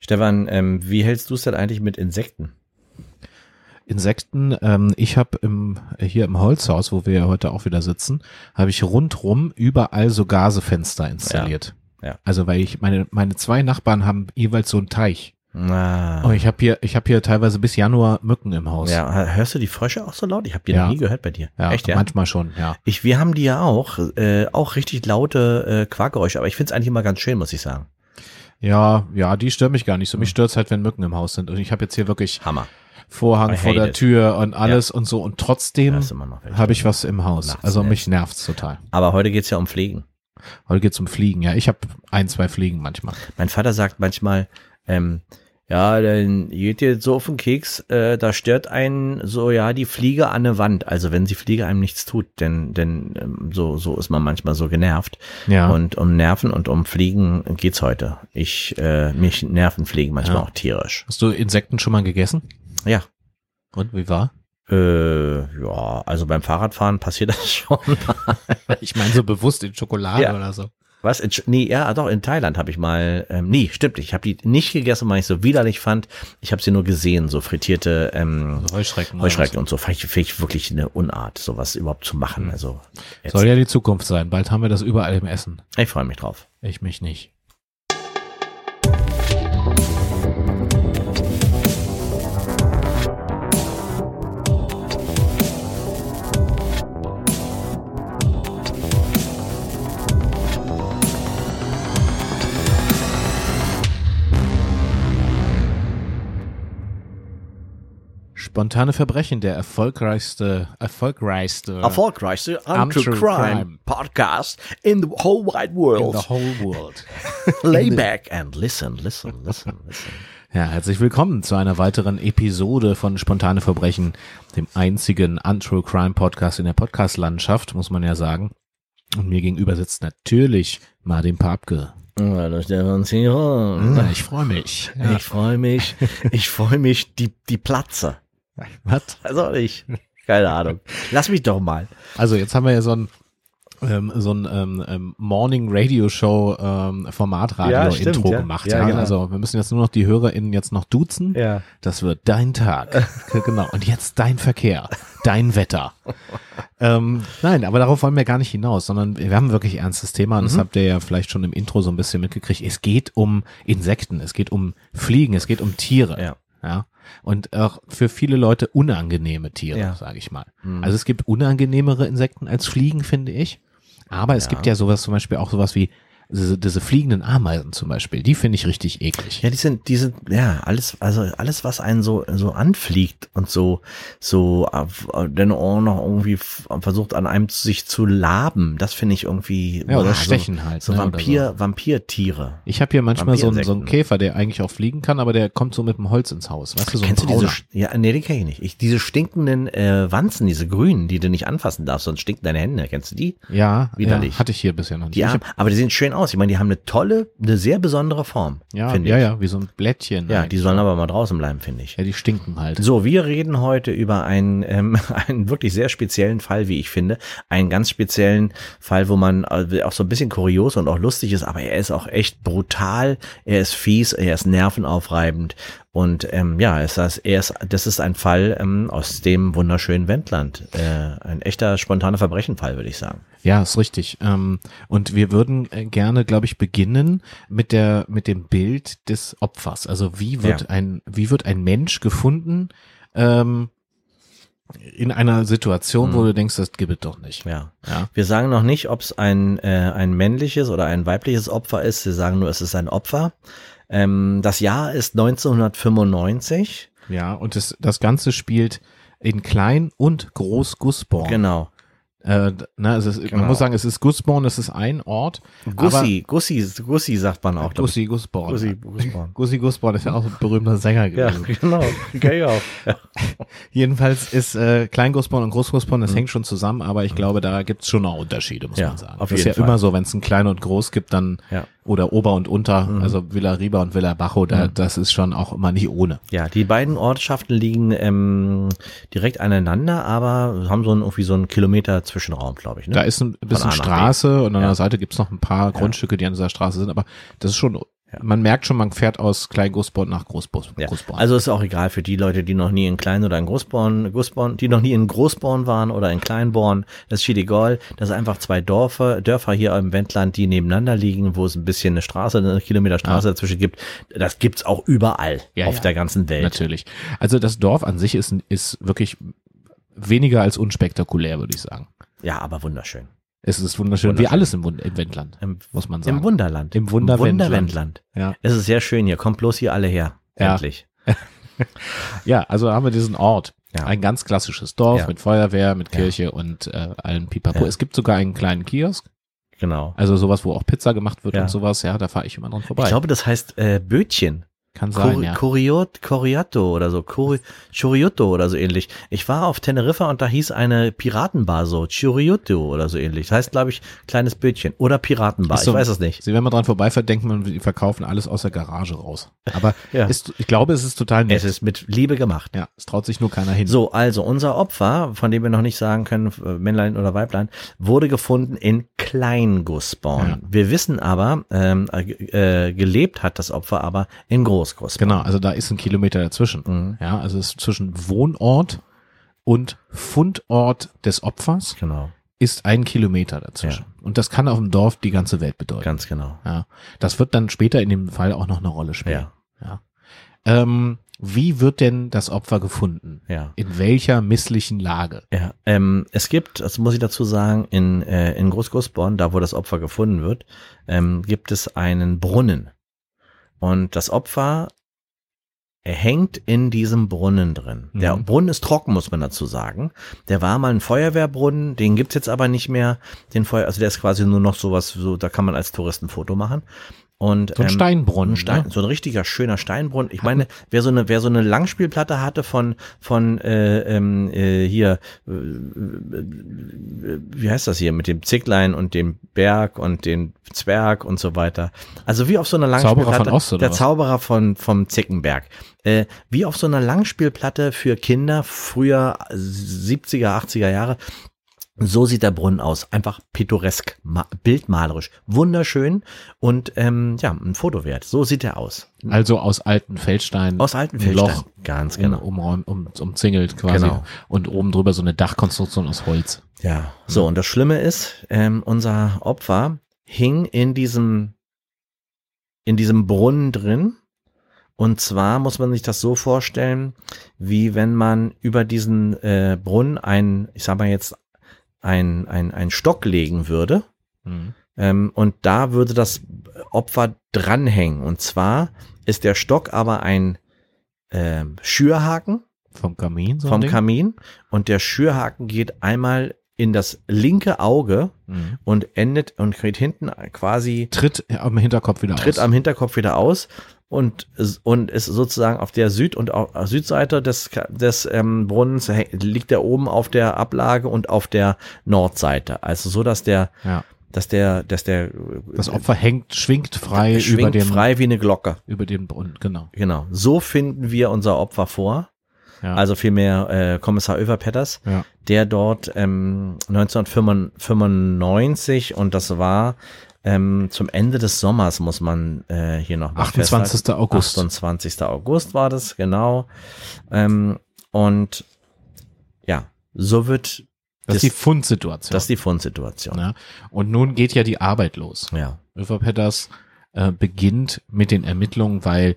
Stefan, ähm, wie hältst du es denn eigentlich mit Insekten? Insekten, ähm, ich habe im, hier im Holzhaus, wo wir ja heute auch wieder sitzen, habe ich rundrum überall so Gasefenster installiert. Ja, ja. Also weil ich meine meine zwei Nachbarn haben jeweils so einen Teich. Ah. Und ich habe hier ich habe hier teilweise bis Januar Mücken im Haus. Ja, hörst du die Frösche auch so laut? Ich habe die Ja. noch nie gehört bei dir. ja Echt, ja? manchmal schon, ja. Ich, wir haben die ja auch, äh, auch richtig laute äh, Quakgeräusche, aber ich find's eigentlich immer ganz schön, muss ich sagen. Ja, ja, die stören mich gar nicht so. Mich stört's halt, wenn Mücken im Haus sind. Und ich habe jetzt hier wirklich Hammer. Vorhang vor der it. Tür und alles und so. Und trotzdem welche. habe ich was im Haus. Nachts Also mich nervt's total. Aber heute geht's ja um Pflegen. Heute geht's um Fliegen. Ja, ich habe ein, zwei Fliegen manchmal. Mein Vater sagt manchmal, ähm, ja, dann geht ihr so auf den Keks, äh, da stört einen so, ja, die Fliege an der Wand. Also wenn die Fliege einem nichts tut, denn, denn ähm, so, so ist man manchmal so genervt. Ja. Und um Nerven und um Fliegen geht's heute. Ich, äh, mich nerven Fliegen manchmal Ja. auch tierisch. Hast du Insekten schon mal gegessen? Ja. Und wie war? Äh, ja, also beim Fahrradfahren passiert das schon. Ich meine so bewusst in Schokolade Ja. oder so. Was? Nee, ja, doch, in Thailand habe ich mal, ähm, nee, stimmt, ich habe die nicht gegessen, weil ich so widerlich fand. Ich habe sie nur gesehen, so frittierte ähm, Heuschrecken. Heuschrecken und so. Fand ich, ich wirklich eine Unart, sowas überhaupt zu machen. Also, was. jetzt, Soll ja die Zukunft sein. Bald haben wir das überall im Essen. ich freue mich drauf. Ich mich nicht. Spontane Verbrechen, der erfolgreichste, erfolgreichste Erfolgreichste Untrue Crime Crime Podcast in the whole wide in world. the whole world. Lay back and listen, listen, listen, listen. Ja, herzlich willkommen zu einer weiteren Episode von Spontane Verbrechen, dem einzigen Untrue Crime Podcast in der Podcast-Landschaft, muss man ja sagen. Und mir gegenüber sitzt natürlich Martin Papke. Hallo Stefan. Ja, ich freue mich. Ja. Ich freue mich, ich freue mich, die, die Platze. Was? Also ich, keine Ahnung. Lass mich doch mal. Also jetzt haben wir ja so ein ähm, so ein ähm, ähm, Morning Radio Show ähm, Formatradio Ja, stimmt, Intro ja. gemacht. Ja, Ja, genau. Also wir müssen jetzt nur noch die HörerInnen jetzt noch duzen. Ja. Das wird dein Tag. genau. Und jetzt dein Verkehr, dein Wetter. ähm, nein, aber darauf wollen wir gar nicht hinaus, sondern wir haben ein wirklich ernstes Thema und das Mhm. habt ihr ja vielleicht schon im Intro so ein bisschen mitgekriegt. Es geht um Insekten, es geht um Fliegen, es geht um Tiere. Ja. Ja. Und auch für viele Leute unangenehme Tiere, Ja. Mhm. sage ich mal. Also es gibt unangenehmere Insekten als Fliegen, finde ich. Aber es Ja. gibt ja sowas zum Beispiel auch sowas wie diese, diese fliegenden Ameisen zum Beispiel. Die finde ich richtig eklig. Ja, die sind, die sind, ja, alles, also alles, was einen so, so anfliegt und so, so, dann auch noch irgendwie versucht an einem sich zu laben, das finde ich irgendwie, Ja, oder boah, stechen so, halt, So ne, Vampir, Vampirtiere. Ich habe hier manchmal so einen, so einen. Käfer, der eigentlich auch fliegen kann, aber der kommt so mit dem Holz ins Haus. Weißt du, so Kennst du diese, ja, nee, die kenn ich nicht. Ich, diese stinkenden äh, Wanzen, diese grünen, die du nicht anfassen darfst, sonst stinken deine Hände. Kennst du die? Ja, Widerlich. ja, hatte ich hier bisher noch nicht. Die hab, aber die sehen schön aus. Ich meine, die haben eine tolle, eine sehr besondere Form. ja, ja, ich. ja, wie so ein Blättchen. Ja, eigentlich. die sollen aber mal draußen bleiben, finde ich. ja, die stinken halt. So, wir reden heute über einen, ähm, einen wirklich sehr speziellen Fall, wie ich finde. Einen ganz speziellen Fall, wo man äh, auch so ein bisschen kurios und auch lustig ist, aber er ist auch echt brutal, er ist fies, er ist nervenaufreibend. Und ähm, ja, es ist, er ist, das ist ein Fall ähm, aus dem wunderschönen Wendland. Äh, ein echter spontaner Verbrechenfall, würde ich sagen. Ja, ist richtig. Ähm, und wir würden äh, gerne, glaube ich, beginnen mit der mit dem Bild des Opfers. Also wie wird Ja. ein wie wird ein Mensch gefunden ähm, in einer Situation, wo du denkst, das gibt es doch nicht. Mhm. Ja. Ja. Wir sagen noch nicht, ob es ein, äh, ein männliches oder ein weibliches Opfer ist. Wir sagen nur, es ist ein Opfer. Ähm, das Jahr ist 1995. Ja, und das, das Ganze spielt in Klein und Groß Gussborn. Genau. Äh, na, es ist, Genau. Man muss sagen, es ist Gussborn, es ist ein Ort. Gussi, Gussi, Gussi sagt man auch. Gussi Gussborn. Gussi, Gussborn. Gussi Gussborn ist ja auch ein berühmter Sänger Ja, gewesen. genau. Kenn ich auch. Ja. Jedenfalls ist äh, Klein Gussborn und Groß Gussborn, das hängt schon zusammen, aber ich glaube, da gibt's schon noch Unterschiede, muss Mhm. Ja, man sagen. auf das ist jeden ja Fall. immer so, wenn es ein Klein und Groß gibt, dann Ja. Mhm. oder Ober und Unter, also Villa Riba und Villa Bajo, da, das ist schon auch immer nicht ohne. ja, die beiden Ortschaften liegen ähm, direkt aneinander, aber haben so einen, irgendwie so einen Kilometer Zwischenraum, glaube ich. Ne? Da ist ein bisschen. Straße und an Ja. der Seite gibt's noch ein paar Grundstücke, die an dieser Straße sind, aber das ist schon man merkt schon, man fährt aus Klein-Gussborn nach Großbus. Ja. Großborn. Also ist auch egal für die Leute, die noch nie in Klein- oder in Großborn, Großborn, die noch nie in Großborn waren oder in Kleinborn. Das ist egal. Das sind einfach zwei Dörfer, Dörfer hier im Wendland, die nebeneinander liegen, wo es ein bisschen eine Straße, eine Kilometer Straße Ja. dazwischen gibt. Das gibt's auch überall Ja, auf ja. der ganzen Welt. Natürlich. Also das Dorf an sich ist, ist wirklich weniger als unspektakulär, würde ich sagen. Ja, aber wunderschön. Es ist wunderschön, wie Wunderschön. alles im, Wund im Wendland, Im, muss man sagen. im Wunderland. Im Wunderwendland. Wunderwendland. Ja. Es ist sehr schön hier. Kommt bloß hier alle her. Ja. Endlich. ja, also haben wir diesen Ort. Ja. Ein ganz klassisches Dorf Ja. mit Feuerwehr, mit Ja. Kirche und äh, allen Pipapo. Ja. Es gibt sogar einen kleinen Kiosk, Genau. also sowas, wo auch Pizza gemacht wird Ja. und sowas. Ja, da fahre ich immer dran vorbei. Ich glaube, das heißt äh, Bötchen. Kann sein, Cori ja. Coriot, Coriato oder so, Cori Choriotto oder so ähnlich. Ich war auf Teneriffa und da hieß eine Piratenbar so, Choriotto oder so ähnlich. Das heißt, glaube ich, kleines Bötchen oder Piratenbar. So- ich weiß es nicht. Sie, wenn man dran vorbeifährt, denkt man, die verkaufen alles aus der Garage raus. Aber Ja. ist, ich glaube, es ist total nett. Es ist mit Liebe gemacht. ja, es traut sich nur keiner hin. So, also unser Opfer, von dem wir noch nicht sagen können, äh, Männlein oder Weiblein, wurde gefunden in Kleingussborn. Ja. Wir wissen aber, ähm, äh, äh, gelebt hat das Opfer aber in Großgussborn. Genau, also da ist ein Kilometer dazwischen. Mhm. Ja, also es ist zwischen Wohnort und Fundort des Opfers Genau, ist ein Kilometer dazwischen. Und das kann auf dem Dorf die ganze Welt bedeuten. ganz genau. Ja, das wird dann später in dem Fall auch noch eine Rolle spielen. Ja, Ja. Ähm, wie wird denn das Opfer gefunden? ja. In welcher misslichen Lage? Ja, ähm, es gibt, das muss ich dazu sagen, in, äh, in Großgussborn, da wo das Opfer gefunden wird, ähm, gibt es einen Brunnen. Und das Opfer er hängt in diesem Brunnen drin. Der Mhm. Brunnen ist trocken, muss man dazu sagen. Der war mal ein Feuerwehrbrunnen, den gibt's jetzt aber nicht mehr. Den Feuer, also der ist quasi nur noch sowas, so, da kann man als Tourist ein Foto machen. Und, So ein ähm, Steinbrunnen. ein Stein, ne? so ein richtiger schöner Steinbrunnen. Ich meine, wer so eine, wer so eine Langspielplatte hatte von von äh, ähm, äh, hier, äh, wie heißt das hier mit dem Zicklein und dem Berg und dem Zwerg und so weiter. Also wie auf so einer Zauberer Langspielplatte. von Ost, oder der was? Zauberer von vom Zickenberg. Äh, wie auf so einer Langspielplatte für Kinder früher 70er, 80er Jahre. So sieht der Brunnen aus. Einfach pittoresk, ma- bildmalerisch, wunderschön und ähm, ja, ein Foto wert. So sieht er aus. Also aus alten Feldsteinen. Aus alten ein Feldsteinen. Loch Ganz um, genau. um, um, umzingelt quasi. Genau. Und oben drüber so eine Dachkonstruktion aus Holz. Ja. So, und das Schlimme ist, ähm, unser Opfer hing in diesem, in diesem Brunnen drin. Und zwar muss man sich das so vorstellen, wie wenn man über diesen äh, Brunnen ein, ich sag mal jetzt, ein, ein, ein Stock legen würde. Mhm. Ähm, und da würde das Opfer dranhängen. Und zwar ist der Stock aber ein ähm, Schürhaken Vom Kamin so vom Ding? Kamin und der Schürhaken geht einmal in das linke Auge Mhm. und endet und geht hinten quasi Tritt am Hinterkopf wieder tritt aus. am Hinterkopf wieder aus und und ist sozusagen auf der Süd- und au- Südseite des des ähm, Brunnens liegt er oben auf der Ablage und auf der Nordseite. Also so, dass der ja. dass der dass der Das Opfer hängt, schwingt frei schwingt über dem, frei wie eine Glocke. über den Brunnen, genau. Genau. So finden wir unser Opfer vor. Ja. Also vielmehr äh, Kommissar Överpetters, ja. der dort ähm, 1995 und das war ähm, zum Ende des Sommers, muss man äh, hier noch mal 28. festhalten. August. 28. August war das, genau. Ähm, und ja, so wird Das ist die Fundsituation. das ist die Fundsituation. ja. Und nun geht ja die Arbeit los. Ja. Överpetters äh, beginnt mit den Ermittlungen, weil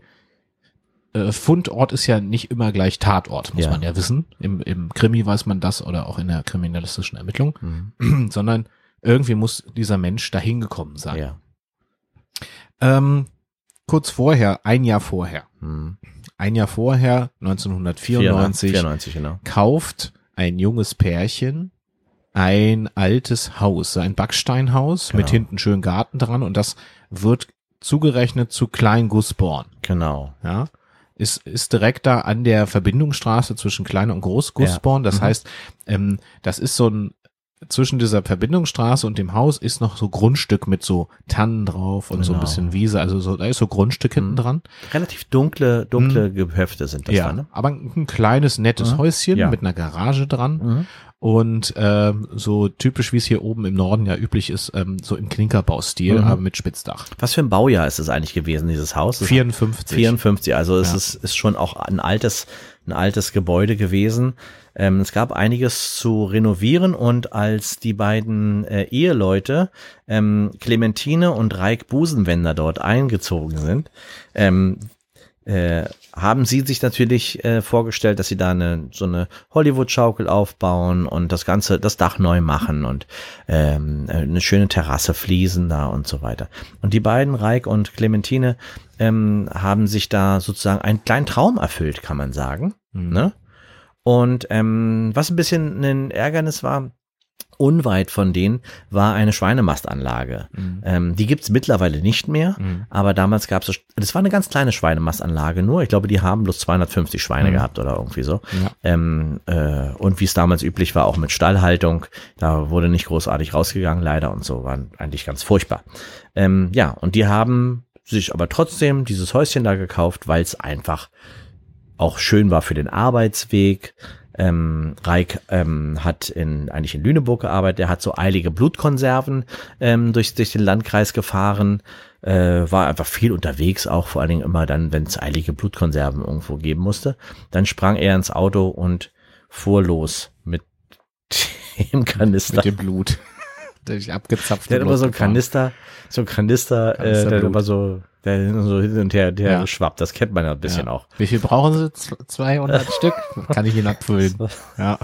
äh, Fundort ist ja nicht immer gleich Tatort, muss Ja. man ja wissen. Im, Im Krimi weiß man das oder auch in der kriminalistischen Ermittlung, Mhm. sondern irgendwie muss dieser Mensch dahin gekommen sein. Ja. Ähm, kurz vorher, ein Jahr vorher, Mhm. ein Jahr vorher, 1994, 94, genau. kauft ein junges Pärchen ein altes Haus, ein Backsteinhaus Genau. mit hinten schön Garten dran und das wird zugerechnet zu Klein Gussborn. Genau. Ja, ist, ist direkt da an der Verbindungsstraße zwischen Klein und Groß Gussborn. Das Mhm. heißt, ähm, das ist so ein zwischen dieser Verbindungsstraße und dem Haus ist noch so Grundstück mit so Tannen drauf und so ein Genau. bisschen Wiese, also so, da ist so Grundstück hinten Mhm. dran. Relativ dunkle, dunkle Gehöfte sind das ja, da, ne? aber ein kleines, nettes Mhm. Häuschen Ja. mit einer Garage dran. Mhm. und ähm, so typisch wie es hier oben im Norden ja üblich ist, ähm, so im Klinkerbaustil, Mhm. aber mit Spitzdach. Was für ein Baujahr ist es eigentlich gewesen, dieses Haus? Das 54. 54, also es Ja. ist, ist schon auch ein altes, ein altes Gebäude gewesen. Ähm, es gab einiges zu renovieren und als die beiden äh, Eheleute ähm, Clementine und Reik Busenwender dort eingezogen sind, ähm, äh, haben sie sich natürlich äh, vorgestellt, dass sie da eine, so eine Hollywood-Schaukel aufbauen und das Ganze, das Dach neu machen und ähm, eine schöne Terrasse fließen da und so weiter. Und die beiden, Reik und Clementine, ähm, haben sich da sozusagen einen kleinen Traum erfüllt, kann man sagen. Mhm. Ne? Und ähm, was ein bisschen ein Ärgernis war, unweit von denen war eine Schweinemastanlage. Mhm. Ähm, die gibt's mittlerweile nicht mehr, Mhm. aber damals gab's es, das war eine ganz kleine Schweinemastanlage nur. Ich glaube, die haben bloß 250 Schweine Mhm. gehabt oder irgendwie so. Ja. Ähm, äh, und wie es damals üblich war, auch mit Stallhaltung, da wurde nicht großartig rausgegangen, leider und so, waren eigentlich ganz furchtbar. Ähm, ja, und die haben sich aber trotzdem dieses Häuschen da gekauft, weil es einfach auch schön war für den Arbeitsweg. Ähm, Reik ähm, hat in, eigentlich in Lüneburg gearbeitet, der hat so eilige Blutkonserven ähm, durch, durch den Landkreis gefahren, äh, war einfach viel unterwegs, auch vor allen Dingen immer dann, wenn es eilige Blutkonserven irgendwo geben musste. Dann sprang er ins Auto und fuhr los mit dem Kanister. Mit dem Blut. Der sich abgezapft Der hat immer so ein Kanister, so ein Kanister, äh, der hat immer so, der so hin und her, der Ja. schwappt. Das kennt man ja ein bisschen ja. auch. Wie viel brauchen Sie? Z- 200 Stück? Kann ich Ihnen abfüllen. Ja.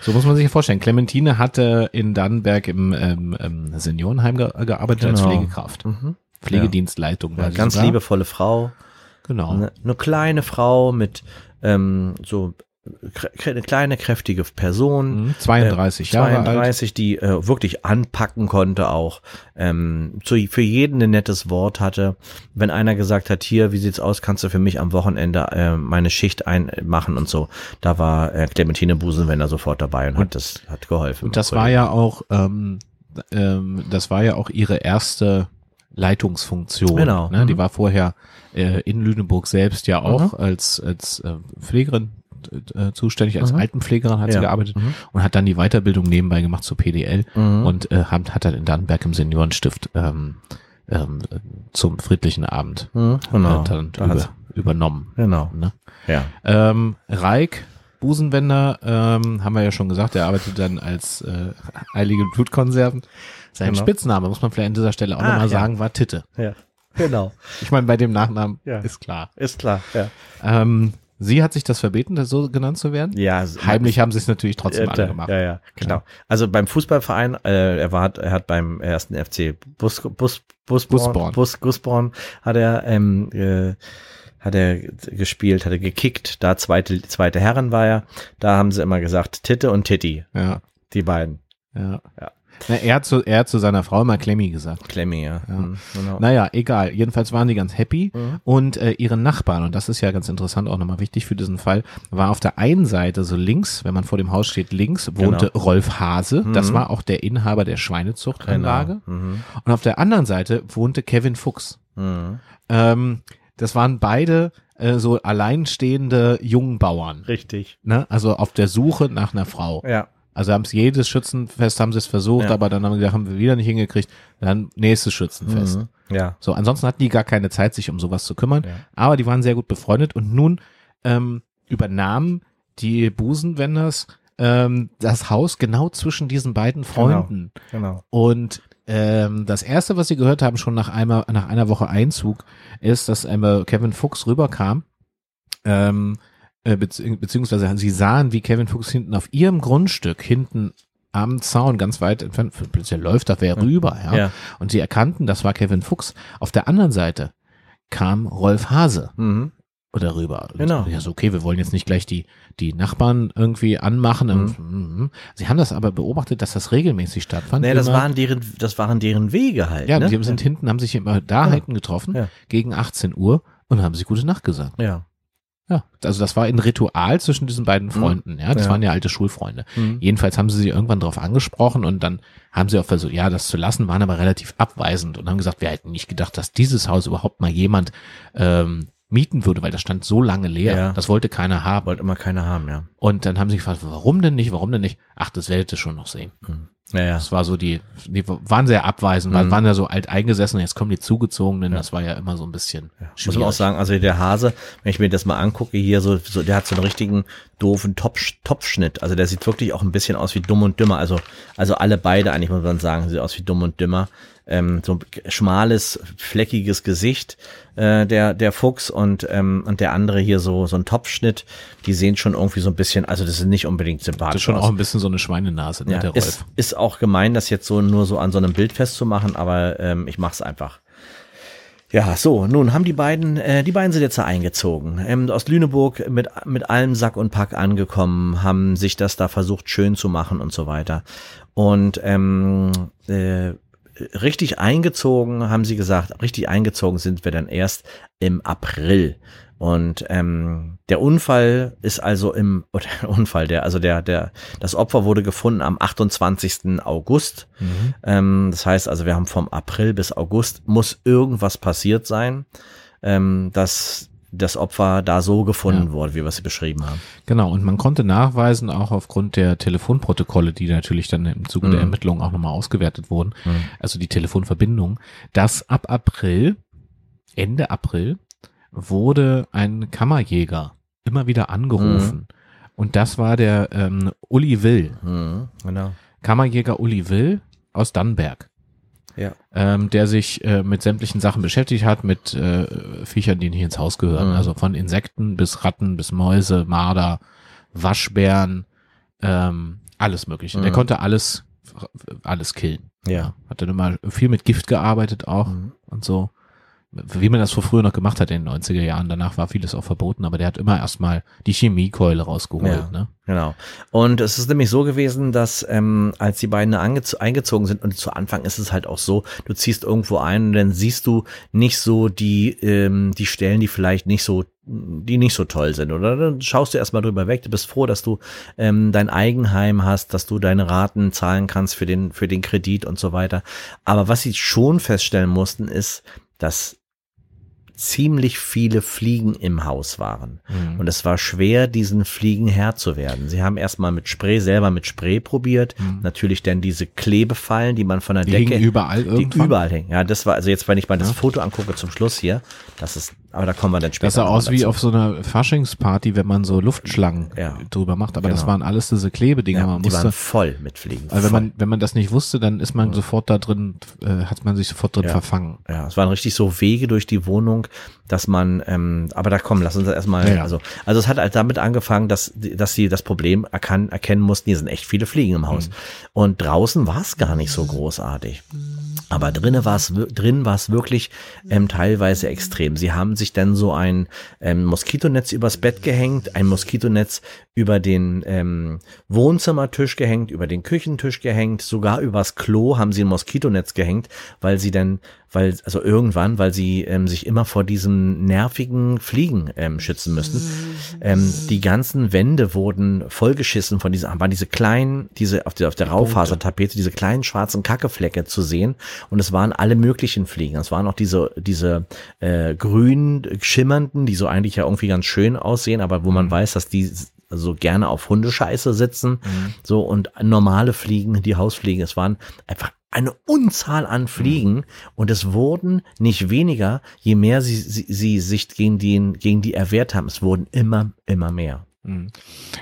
So muss man sich vorstellen. Clementine hatte in Dannenberg im ähm, ähm, Seniorenheim ge gearbeitet als Genau. Pflegekraft. Mhm. Pflegedienstleitung. war Ja, ganz liebevolle Frau. Genau. Eine, eine kleine Frau mit ähm, so eine kleine kräftige Person. Mhm, 32 äh, Jahre alt. 32, die äh, wirklich anpacken konnte auch, ähm, zu, für jeden ein nettes Wort hatte. Wenn einer gesagt hat, hier, wie sieht's aus, kannst du für mich am Wochenende äh, meine Schicht einmachen und so, da war äh, Clementine Busenwender sofort dabei und, hat das hat geholfen. Und das war ja auch, ähm, ähm, das war ja auch ihre erste Leitungsfunktion. Genau. Ne? Die Mhm. war vorher äh, in Lüneburg selbst ja auch Mhm. als als äh, Pflegerin äh, zuständig, als Mhm. Altenpflegerin hat sie Ja. gearbeitet Mhm. und hat dann die Weiterbildung nebenbei gemacht zur PDL Mhm. und äh, hat, hat dann in Dannenberg im Seniorenstift ähm, ähm, äh, zum friedlichen Abend Mhm, genau. äh, dann Da über, übernommen. Genau. Ne? Ja. Ähm, Reik Busenwender, ähm, haben wir ja schon gesagt, er arbeitet dann als äh, eilige Blutkonserven. Sein Genau. Spitzname, muss man vielleicht an dieser Stelle auch Ach, nochmal ja. sagen, war Titte. Ja. Genau. Ich meine, bei dem Nachnamen Ja. ist klar. Ist klar. Ja. Ähm, sie hat sich das verbeten, das so genannt zu werden. Ja, Heimlich haben sie es natürlich trotzdem Ja, alle gemacht. Ja, ja, genau. Also beim Fußballverein, äh, er war, er hat beim ersten FC Bus, Bus, Busborn, Busborn. Bus, Gusborn hat er, ähm, äh, hat er gespielt, hat er gekickt. Da zweite, zweite Herren war er. Da haben sie immer gesagt Titte und Titti, Ja, die beiden. ja. Ja. Na, er, hat zu, er hat zu seiner Frau mal Klemmi gesagt. Klemmi, ja. Ja. Mhm, Genau. Naja, egal. Jedenfalls waren die ganz happy. Mhm. Und äh, ihre Nachbarn, und das ist ja ganz interessant, auch nochmal wichtig für diesen Fall, war auf der einen Seite, so links, wenn man vor dem Haus steht, links wohnte Rolf Hase. Das Mhm. war auch der Inhaber der Schweinezuchtanlage. Genau. Mhm. Und auf der anderen Seite wohnte Kevin Fuchs. Mhm. Ähm, das waren beide äh, so alleinstehende Jungbauern. Richtig. Ne? Also auf der Suche nach einer Frau. Ja. Also haben es jedes Schützenfest, haben sie es versucht, Ja. aber dann haben wir gesagt, haben wir wieder nicht hingekriegt. Dann nächstes Schützenfest. Mhm. Ja. So, ansonsten hatten die gar keine Zeit, sich um sowas zu kümmern. Ja. Aber die waren sehr gut befreundet und nun ähm, übernahmen die Busenwenders ähm, das Haus genau zwischen diesen beiden Freunden. Genau. Und ähm, das erste, was sie gehört haben, schon nach einer, nach einer Woche Einzug, ist, dass einmal Kevin Fuchs rüberkam. Ähm, äh, beziehungsweise sie sahen, wie Kevin Fuchs hinten auf ihrem Grundstück, hinten am Zaun, ganz weit entfernt, plötzlich läuft da wer rüber, ja. Ja. Und sie erkannten, das war Kevin Fuchs. Auf der anderen Seite kam Rolf Hase Mhm. oder rüber. Genau. Ja, so okay, wir wollen jetzt nicht gleich die, die Nachbarn irgendwie anmachen. Und, mhm. Sie haben das aber beobachtet, dass das regelmäßig stattfand. Nee, das waren deren, das waren deren Wege halt. ja, ne? die sind hinten, haben sich immer da hinten getroffen, Ja. gegen 18 Uhr und haben sich gute Nacht gesagt. Ja. Ja, also das war ein Ritual zwischen diesen beiden Freunden, ja, das Ja. waren ja alte Schulfreunde. Mhm. Jedenfalls haben sie sie irgendwann darauf angesprochen und dann haben sie auch versucht, ja, das zu lassen, waren aber relativ abweisend und haben gesagt, wir hätten nicht gedacht, dass dieses Haus überhaupt mal jemand ähm, mieten würde, weil das stand so lange leer. Ja. Das wollte keiner haben. Wollte immer keiner haben, ja. Und dann haben sie gefragt, warum denn nicht, warum denn nicht? Ach, das werdet ihr schon noch sehen. Ja, ja. Das war so die, die waren sehr abweisend, weil waren ja so alt eingesessen, jetzt kommen die zugezogenen, das war ja immer so ein bisschen Muss man auch sagen, also der Hase, wenn ich mir das mal angucke, hier so, so der hat so einen richtigen doofen Topf, Topfschnitt. Also der sieht wirklich auch ein bisschen aus wie dumm und dümmer. Also, also alle beide eigentlich muss man sagen, sieht aus wie dumm und dümmer. Ähm, so schmales, fleckiges Gesicht, äh, der, der Fuchs und, ähm, und der andere hier so, so ein Topfschnitt. Die sehen schon irgendwie so ein bisschen, also das ist nicht unbedingt sympathisch. Das ist schon aus. auch ein bisschen so eine Schweinenase, ne, Ja, der Rolf. ist, ist auch gemein, das jetzt so nur so an so einem Bild festzumachen, aber ähm, ich mach's einfach. Ja, so, nun haben die beiden, äh, die beiden sind jetzt da eingezogen. Ähm, aus Lüneburg mit, mit allem Sack und Pack angekommen, haben sich das da versucht schön zu machen und so weiter. Und ähm, äh, richtig eingezogen, haben sie gesagt, richtig eingezogen sind wir dann erst im April. Und ähm, der Unfall ist also im oder der Unfall, der also der der das Opfer wurde gefunden am 28. August. Ähm, das heißt also, wir haben vom April bis August muss irgendwas passiert sein, ähm, dass das Opfer da so gefunden Ja. wurde, wie wir es beschrieben haben. Genau, und man konnte nachweisen, auch aufgrund der Telefonprotokolle, die natürlich dann im Zuge der Ermittlungen auch nochmal ausgewertet wurden, also die Telefonverbindung, dass ab April, Ende April, wurde ein Kammerjäger immer wieder angerufen. Und das war der ähm, Uli Will, Mhm, genau. Kammerjäger Uli Will aus Dannenberg. Ja. ähm, der sich äh, mit sämtlichen Sachen beschäftigt hat, mit äh, Viechern, die nicht ins Haus gehören. Mhm. Also von Insekten bis Ratten, bis Mäuse, Marder, Waschbären, ähm, alles mögliche. Der Mhm. konnte alles, alles killen. Ja. Hat dann immer viel mit Gift gearbeitet auch Mhm. und so. Wie man das vor früher noch gemacht hat in den 90er Jahren. Danach war vieles auch verboten, aber der hat immer erstmal die Chemiekeule rausgeholt. Ja. Ne? Genau. Und es ist nämlich so gewesen, dass ähm, als die beiden eingezogen sind und zu Anfang ist es halt auch so, du ziehst irgendwo ein und dann siehst du nicht so die ähm, die Stellen, die vielleicht nicht so die nicht so toll sind oder dann schaust du erstmal drüber weg. Du bist froh, dass du ähm, dein Eigenheim hast, dass du deine Raten zahlen kannst für den für den Kredit und so weiter. Aber was sie schon feststellen mussten, ist, dass ziemlich viele Fliegen im Haus waren. Mhm. Und es war schwer, diesen Fliegen Herr zu werden. Sie haben erstmal mit Spray, selber mit Spray probiert. Natürlich dann diese Klebefallen, die man von der Die Decke. hingen überall die irgendwann. überall hängen. Ja, das war, also jetzt, wenn ich mal das Foto angucke zum Schluss hier, das ist, aber da kommen wir dann später. Das sah aus mal wie dazu. auf so einer Faschingsparty, wenn man so Luftschlangen Ja. drüber macht. Aber das Genau. waren alles diese Klebedinger. ja, man die musste, waren voll mit Fliegen. also wenn man, wenn man das nicht wusste, dann ist man sofort da drin, äh, hat man sich sofort drin Ja. verfangen. Ja, es waren richtig so Wege durch die Wohnung, dass man, ähm, aber da kommen, lass uns das erstmal, Ja, ja. also, also es hat halt damit angefangen, dass, dass sie das Problem erkan erkennen mussten, hier sind echt viele Fliegen im Haus. Und draußen war es gar nicht so großartig. Aber drinnen war es, drin war es wirklich ähm, teilweise extrem. Sie haben sich dann so ein ähm, Moskitonetz übers Bett gehängt, ein Moskitonetz über den ähm, Wohnzimmertisch gehängt, über den Küchentisch gehängt, sogar übers Klo haben sie ein Moskitonetz gehängt, weil sie dann, weil, also irgendwann, weil sie ähm, sich immer vor diesen nervigen Fliegen ähm, schützen müssten. Ähm, die ganzen Wände wurden vollgeschissen von diesen, waren diese kleinen, diese auf der, auf der Raufasertapete, diese kleinen schwarzen Kackeflecke zu sehen. Und es waren alle möglichen Fliegen. Es waren auch diese, diese äh, grün schimmernden, die so eigentlich ja irgendwie ganz schön aussehen, aber wo man weiß, dass die so gerne auf Hundescheiße sitzen. So und normale Fliegen, die Hausfliegen, es waren einfach eine Unzahl an Fliegen und es wurden nicht weniger, je mehr sie, sie, sie sich gegen die, gegen die erwehrt haben. Es wurden immer, immer mehr.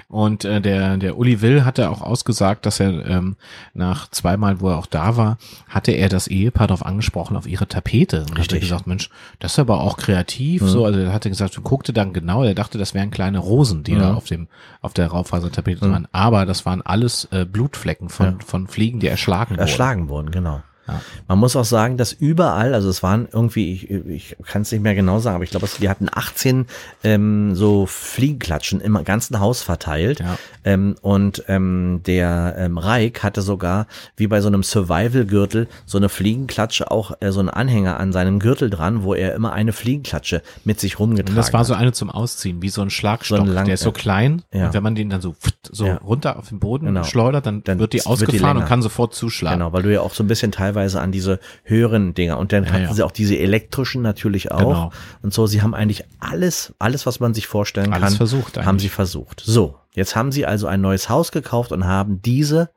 Und äh, der, der Uli Will hatte auch ausgesagt, dass er ähm, nach zweimal, wo er auch da war, hatte er das Ehepaar darauf angesprochen, auf ihre Tapete. Und Richtig. hatte gesagt, Mensch, das ist aber auch kreativ. So, also er hatte gesagt, und guckte dann genau, er dachte, das wären kleine Rosen, die da auf dem, auf der Raufasertapete waren. Aber das waren alles äh, Blutflecken von, von Fliegen, die erschlagen wurden. Erschlagen wurden, genau. Ja. Man muss auch sagen, dass überall, also es waren irgendwie, ich, ich kann es nicht mehr genau sagen, aber ich glaube, die hatten 18 ähm, so Fliegenklatschen im ganzen Haus verteilt. Ja. Ähm, und ähm, der ähm, Reik hatte sogar, wie bei so einem Survival-Gürtel, so eine Fliegenklatsche, auch äh, so einen Anhänger an seinem Gürtel dran, wo er immer eine Fliegenklatsche mit sich rumgetragen Und das war hat. so eine zum Ausziehen, wie so ein Schlagstock. So ein lang- der ist so ja. klein. Ja. Und wenn man den dann so, so runter auf den Boden Genau. schleudert, dann, Dann wird die wird die ausgefahren und kann sofort zuschlagen. Genau, weil du ja auch so ein bisschen teilweise teilweise an diese höheren Dinger. Und dann Ja, hatten ja. sie auch diese elektrischen natürlich auch. Genau. Und so, sie haben eigentlich alles, alles, was man sich vorstellen Alles kann, versucht haben sie versucht. So, jetzt haben sie also ein neues Haus gekauft und haben diese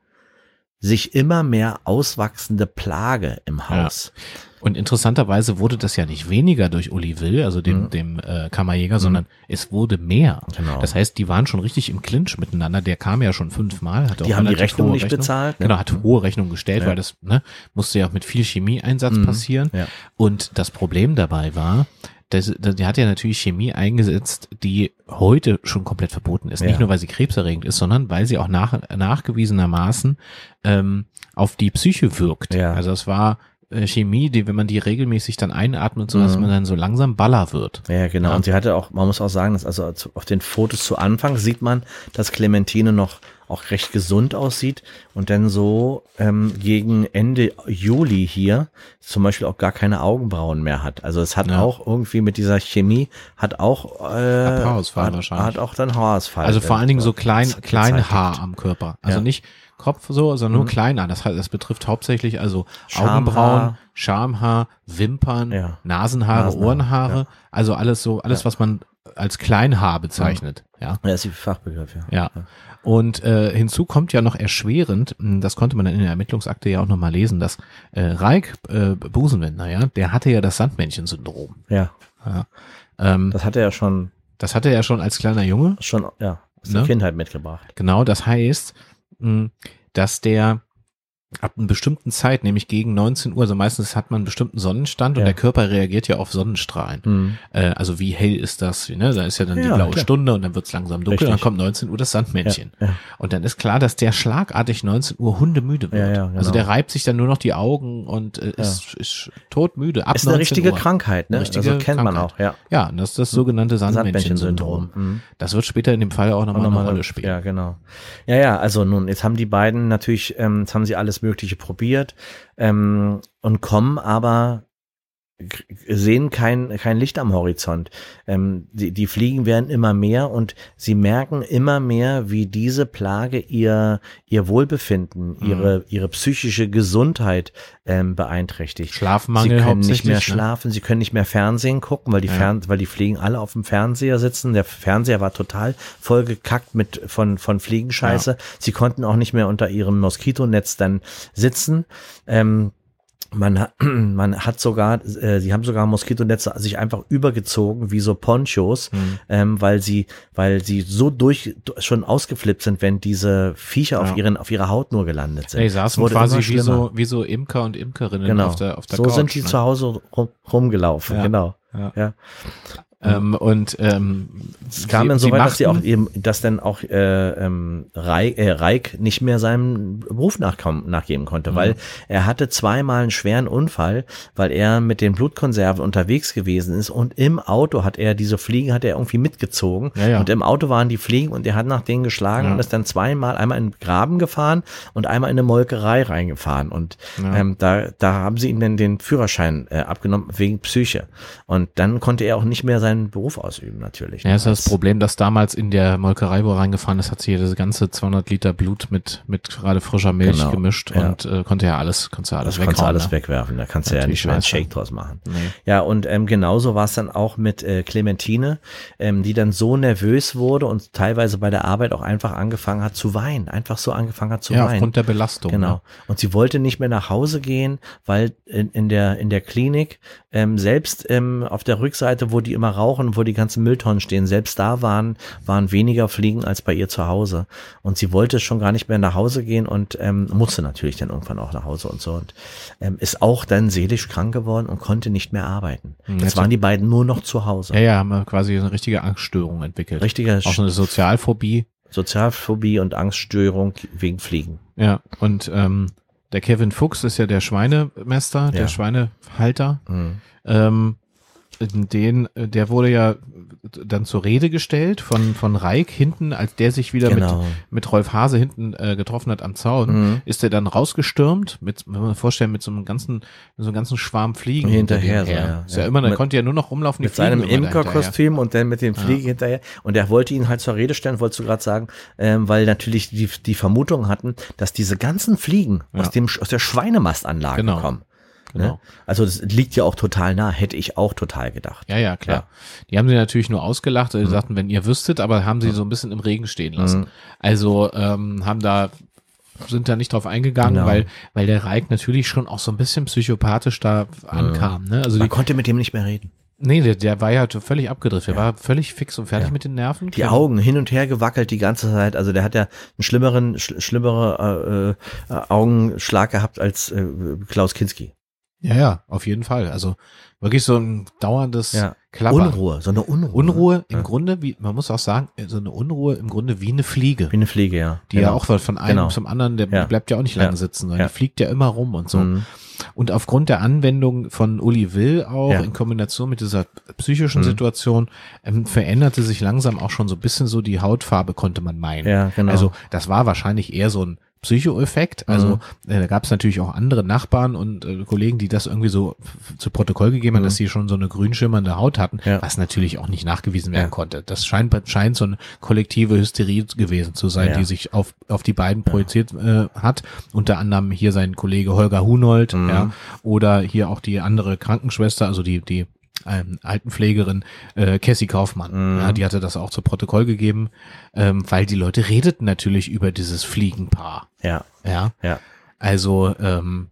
sich immer mehr auswachsende Plage im Haus. Und interessanterweise wurde das ja nicht weniger durch Uli Will, also dem, Mhm. dem äh, Kammerjäger, sondern es wurde mehr. Genau. Das heißt, die waren schon richtig im Clinch miteinander. Der kam ja schon fünfmal. Hat auch Die haben die Rechnung nicht bezahlt, ne? Genau, hat hohe Rechnung gestellt, Ja. weil das ne, musste ja auch mit viel Chemieeinsatz passieren. ja. Und das Problem dabei war, das, das, der hat ja natürlich Chemie eingesetzt, die heute schon komplett verboten ist. Nicht Ja. nur, weil sie krebserregend ist, sondern weil sie auch nach, nachgewiesenermaßen ähm, auf die Psyche wirkt. Ja. Also es war Chemie, die, wenn man die regelmäßig dann einatmet, so dass Mhm. man dann so langsam baller wird. Ja, genau. Ja. Und sie hatte auch, man muss auch sagen, dass also auf den Fotos zu Anfang sieht man, dass Clementine noch auch recht gesund aussieht und dann so ähm, gegen Ende Juli hier zum Beispiel auch gar keine Augenbrauen mehr hat. Also es hat Ja. auch irgendwie mit dieser Chemie hat auch äh, Hat Haarausfall hat, wahrscheinlich. hat auch dann Haarausfall. Also vor allen Dingen so äh, klein, ge- klein gezeigt. Haar am Körper. Also Ja. Nicht Kopf so, sondern nur klein Haar. Das, das betrifft hauptsächlich also Schamhaar. Augenbrauen, Schamhaar, Wimpern, Ja. Nasenhaare, Nasenhaare, Ohrenhaare. ja. Also alles so, alles, was man als Kleinhaar bezeichnet. Ja. Ja, ist die Fachbegriff, ja. Ja. Und äh, hinzu kommt ja noch erschwerend, mh, das konnte man dann in der Ermittlungsakte ja auch nochmal lesen, dass äh, Reik äh, Busenwender, ja, der hatte ja das Sandmännchen-Syndrom. Ja, Ja. Ähm, das, das hat er ja schon, das hatte er schon als kleiner Junge. schon, ja, aus der Ne? Kindheit mitgebracht. Genau, das heißt, dass der ab einer bestimmten Zeit, nämlich gegen 19 Uhr, also meistens hat man einen bestimmten Sonnenstand und Ja. der Körper reagiert ja auf Sonnenstrahlen. Mhm. Äh, also wie hell ist das? Ne? Da ist ja dann die Ja, blaue klar. Stunde und dann wird's langsam dunkel, Richtig. dann kommt 19 Uhr das Sandmännchen. Ja. Und dann ist klar, dass der schlagartig 19 Uhr hundemüde wird. Ja, genau. Also der reibt sich dann nur noch die Augen und äh, ist, ist todmüde. Ab Ist eine 19 richtige Uhr. Krankheit, ne? Eine richtige also kennt man Krankheit. auch, ja. Ja, und das ist das sogenannte Sandmännchen-Syndrom. Sandmännchen-Syndrom. Mhm. Das wird später in dem Fall auch nochmal eine Rolle spielen. Ja, genau. Ja, ja, also nun, jetzt haben die beiden natürlich, ähm, jetzt haben sie alles Mögliche probiert ähm, und kommen aber sehen kein, kein Licht am Horizont. Ähm, die, die Fliegen werden immer mehr und sie merken immer mehr, wie diese Plage ihr, ihr Wohlbefinden, Mhm. ihre, ihre psychische Gesundheit ähm, beeinträchtigt. Schlafmangel sie können nicht mehr ne? schlafen, sie können nicht mehr Fernsehen gucken, weil die, Ja. Fern weil die Fliegen alle auf dem Fernseher sitzen. Der Fernseher war total vollgekackt mit von, von Fliegenscheiße. Sie konnten auch nicht mehr unter ihrem Moskitonetz dann sitzen. Ähm, man hat, man hat sogar, äh, sie haben sogar Moskitonetze sich einfach übergezogen wie so Ponchos, Mhm. ähm, weil sie, weil sie so durch schon ausgeflippt sind, wenn diese Viecher Ja. auf ihren auf ihrer Haut nur gelandet sind. Es saßen wurde quasi wie so, wie so Imker und Imkerinnen genau. auf der, auf der so Couch. sind die ne? zu Hause rum, rumgelaufen, Ja. genau. Ja. Ja. Ähm, und ähm, Es kam dann so weit, dass sie auch eben, dass dann auch äh, ähm, Reik, äh, Reik nicht mehr seinem Beruf nachkommen, nachgeben konnte, Mhm. weil er hatte zweimal einen schweren Unfall, weil er mit den Blutkonserven unterwegs gewesen ist und im Auto hat er diese Fliegen hat er irgendwie mitgezogen Ja, ja. und im Auto waren die Fliegen und er hat nach denen geschlagen Ja. und ist dann zweimal einmal in den Graben gefahren und einmal in eine Molkerei reingefahren und ähm, da da haben sie ihm dann den Führerschein äh, abgenommen wegen Psyche und dann konnte er auch nicht mehr seinen Beruf ausüben natürlich. Ja, ist das Problem, dass damals in der Molkerei, wo er reingefahren ist, hat sie das ganze 200 Liter Blut mit, mit gerade frischer Milch Genau, gemischt ja. und äh, konnte ja alles, konnte ja alles Das kannst alles ne? wegwerfen, da kannst du ja nicht mehr einen. Shake draus machen. Nee. Ja, und ähm, genauso war es dann auch mit äh, Clementine, ähm, die dann so nervös wurde und teilweise bei der Arbeit auch einfach angefangen hat zu weinen, einfach so angefangen hat zu Ja, weinen. aufgrund der Belastung. Genau. Ne? Und sie wollte nicht mehr nach Hause gehen, weil in, in der in der Klinik ähm, selbst ähm, auf der Rückseite, wo die immer rauchen, wo die ganzen Mülltonnen stehen, selbst da waren waren weniger Fliegen als bei ihr zu Hause. Und sie wollte schon gar nicht mehr nach Hause gehen und ähm, musste natürlich dann irgendwann auch nach Hause und so und ähm, ist auch dann seelisch krank geworden und konnte nicht mehr arbeiten. Hm, Jetzt jetzt- waren die beiden nur noch zu Hause. Ja, ja, haben wir quasi eine richtige Angststörung entwickelt. Richtige Auch so eine Sozialphobie. Sozialphobie und Angststörung wegen Fliegen. Ja, und ähm, der Kevin Fuchs ist ja der Schweinemester, der Ja. Schweinehalter. Mhm. Ähm, den, äh, der wurde ja dann zur Rede gestellt von, von Reik hinten, als der sich wieder Genau. mit, mit Rolf Hase hinten äh, getroffen hat am Zaun, Mhm. ist er dann rausgestürmt, mit, wenn man sich vorstellen, mit so einem ganzen, so einem ganzen Schwarm Fliegen. Hinterher so, ja. Ist ja, Ja. immer, Mit- konnte ja nur noch rumlaufen, die mit seinem fliegen da. Imkerkostüm und dann mit dem Fliegen hinterher. Und er wollte ihn halt zur Rede stellen, wolltest du gerade sagen, ähm, weil natürlich die, die Vermutung hatten, dass diese ganzen Fliegen Ja. aus, dem, aus der Schweinemastanlage Genau. kommen. Genau. Ne? Also das liegt ja auch total nah, hätte ich auch total gedacht. Ja, ja, klar. Die haben sie natürlich nur ausgelacht, Mhm. sie sagten, wenn ihr wüsstet, aber haben sie so ein bisschen im Regen stehen lassen. Mhm. Also ähm, haben da sind da nicht drauf eingegangen, Genau. weil weil der Reik natürlich schon auch so ein bisschen psychopathisch da ankam. Ne? Also Man die, konnte mit dem nicht mehr reden. nee, der, der war ja völlig abgedriftet, der war völlig fix und fertig Ja. mit den Nerven. Die Augen hin und her gewackelt die ganze Zeit. Also der hat ja einen schlimmeren, sch schlimmere äh, äh, Augenschlag gehabt als äh, Klaus Kinski. Ja, ja, auf jeden Fall. Also wirklich so ein dauerndes Ja. Klappern. Unruhe, so eine Unruhe. Unruhe im Ja. Grunde, wie man muss auch sagen, so eine Unruhe im Grunde wie eine Fliege. Wie eine Fliege, ja. Die ja auch von einem Genau. zum anderen, der Ja. bleibt ja auch nicht lange sitzen, sondern Ja. die fliegt ja immer rum und so. Mhm. Und aufgrund der Anwendung von Uli Will auch Ja. in Kombination mit dieser psychischen Mhm. Situation ähm, veränderte sich langsam auch schon so ein bisschen so die Hautfarbe, konnte man meinen. Ja, genau. Also das war wahrscheinlich eher so ein Psychoeffekt. Also Mhm. äh, da gab es natürlich auch andere Nachbarn und äh, Kollegen, die das irgendwie so zu Protokoll gegeben haben, Mhm. dass sie schon so eine grünschimmernde Haut hatten, Ja. was natürlich auch nicht nachgewiesen werden Ja. konnte. Das scheint, scheint so eine kollektive Hysterie gewesen zu sein, Ja. die sich auf, auf die beiden projiziert äh, hat. Unter anderem hier sein Kollege Holger Hunold, Mhm. ja, oder hier auch die andere Krankenschwester, also die, die ähm, Altenpflegerin äh, Cassie Kaufmann. Mhm. Ja, die hatte das auch zu Protokoll gegeben, ähm, weil die Leute redeten natürlich über dieses Fliegenpaar. ja, Ja, ja. also ähm,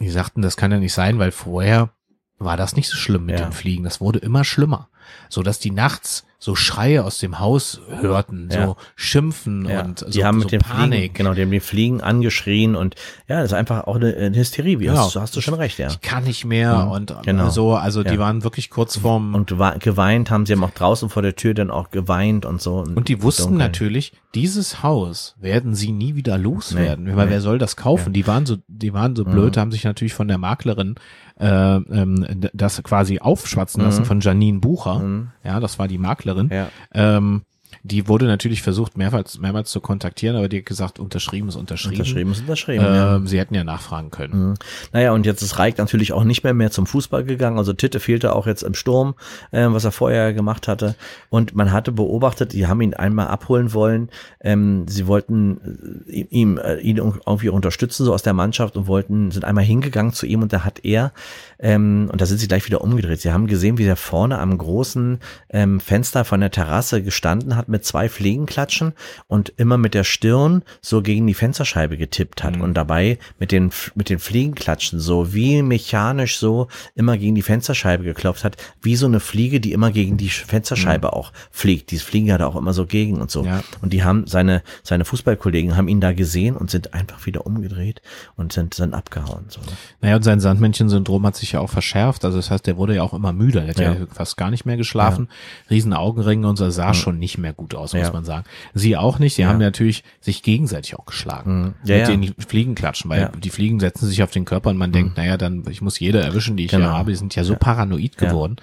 die sagten, das kann ja nicht sein, weil vorher war das nicht so schlimm mit Ja. dem Fliegen. Das wurde immer schlimmer, so dass die nachts so Schreie aus dem Haus hörten, Ja. so Schimpfen Ja, und die so, haben so mit dem Fliegen, Panik. genau, die haben die Fliegen angeschrien und ja, das ist einfach auch eine, eine Hysterie, wie Genau. hast, hast du schon recht, ja. Ich kann nicht mehr Mhm, und genau. so, also die Ja. waren wirklich kurz vorm Und geweint haben sie haben auch draußen vor der Tür dann auch geweint und so. Und die wussten Dunkel. natürlich, dieses Haus werden sie nie wieder loswerden. Nee, weil nee. wer soll das kaufen? Die waren so, die waren so blöd, haben sich natürlich von der Maklerin äh, ähm, das quasi aufschwatzen lassen von Janine Bucher. Mhm. Ja, das war die Maklerin. Ja. Ähm, die wurde natürlich versucht, mehrmals, mehrmals zu kontaktieren, aber die hat gesagt, unterschrieben ist unterschrieben. Unterschrieben ist unterschrieben. ja. Ähm, Sie hätten ja nachfragen können. Mhm. Naja, und jetzt ist Reik natürlich auch nicht mehr mehr zum Fußball gegangen. Also Titte fehlte auch jetzt im Sturm, äh, was er vorher gemacht hatte. Und man hatte beobachtet, die haben ihn einmal abholen wollen. Ähm, sie wollten äh, ihm äh, ihn irgendwie unterstützen, so aus der Mannschaft und wollten, sind einmal hingegangen zu ihm und da hat er, ähm, und da sind sie gleich wieder umgedreht. Sie haben gesehen, wie er vorne am großen ähm, Fenster von der Terrasse gestanden hat mit zwei Fliegenklatschen und immer mit der Stirn so gegen die Fensterscheibe getippt hat und dabei mit den, mit den Fliegenklatschen so wie mechanisch so immer gegen die Fensterscheibe geklopft hat, wie so eine Fliege, die immer gegen die Fensterscheibe auch fliegt. Die Fliegen hat er auch immer so gegen und so. Ja. Und die haben seine, seine Fußballkollegen haben ihn da gesehen und sind einfach wieder umgedreht und sind, sind abgehauen. So. ne? Naja, und sein Sandmännchen-Syndrom hat sich ja auch verschärft. Also das heißt, der wurde ja auch immer müder. Der hat ja, Ja. fast gar nicht mehr geschlafen. Riesen Augenringe und so sah schon nicht mehr gut aus, muss Ja. man sagen. Sie auch nicht. Die haben natürlich sich gegenseitig auch geschlagen. Mhm. Ja, mit ja. den Fliegenklatschen, weil Ja. Mhm. die Fliegen setzen sich auf den Körper und man denkt, naja, dann, ich muss jede erwischen, die ich hier Genau. habe. Die sind ja so paranoid geworden.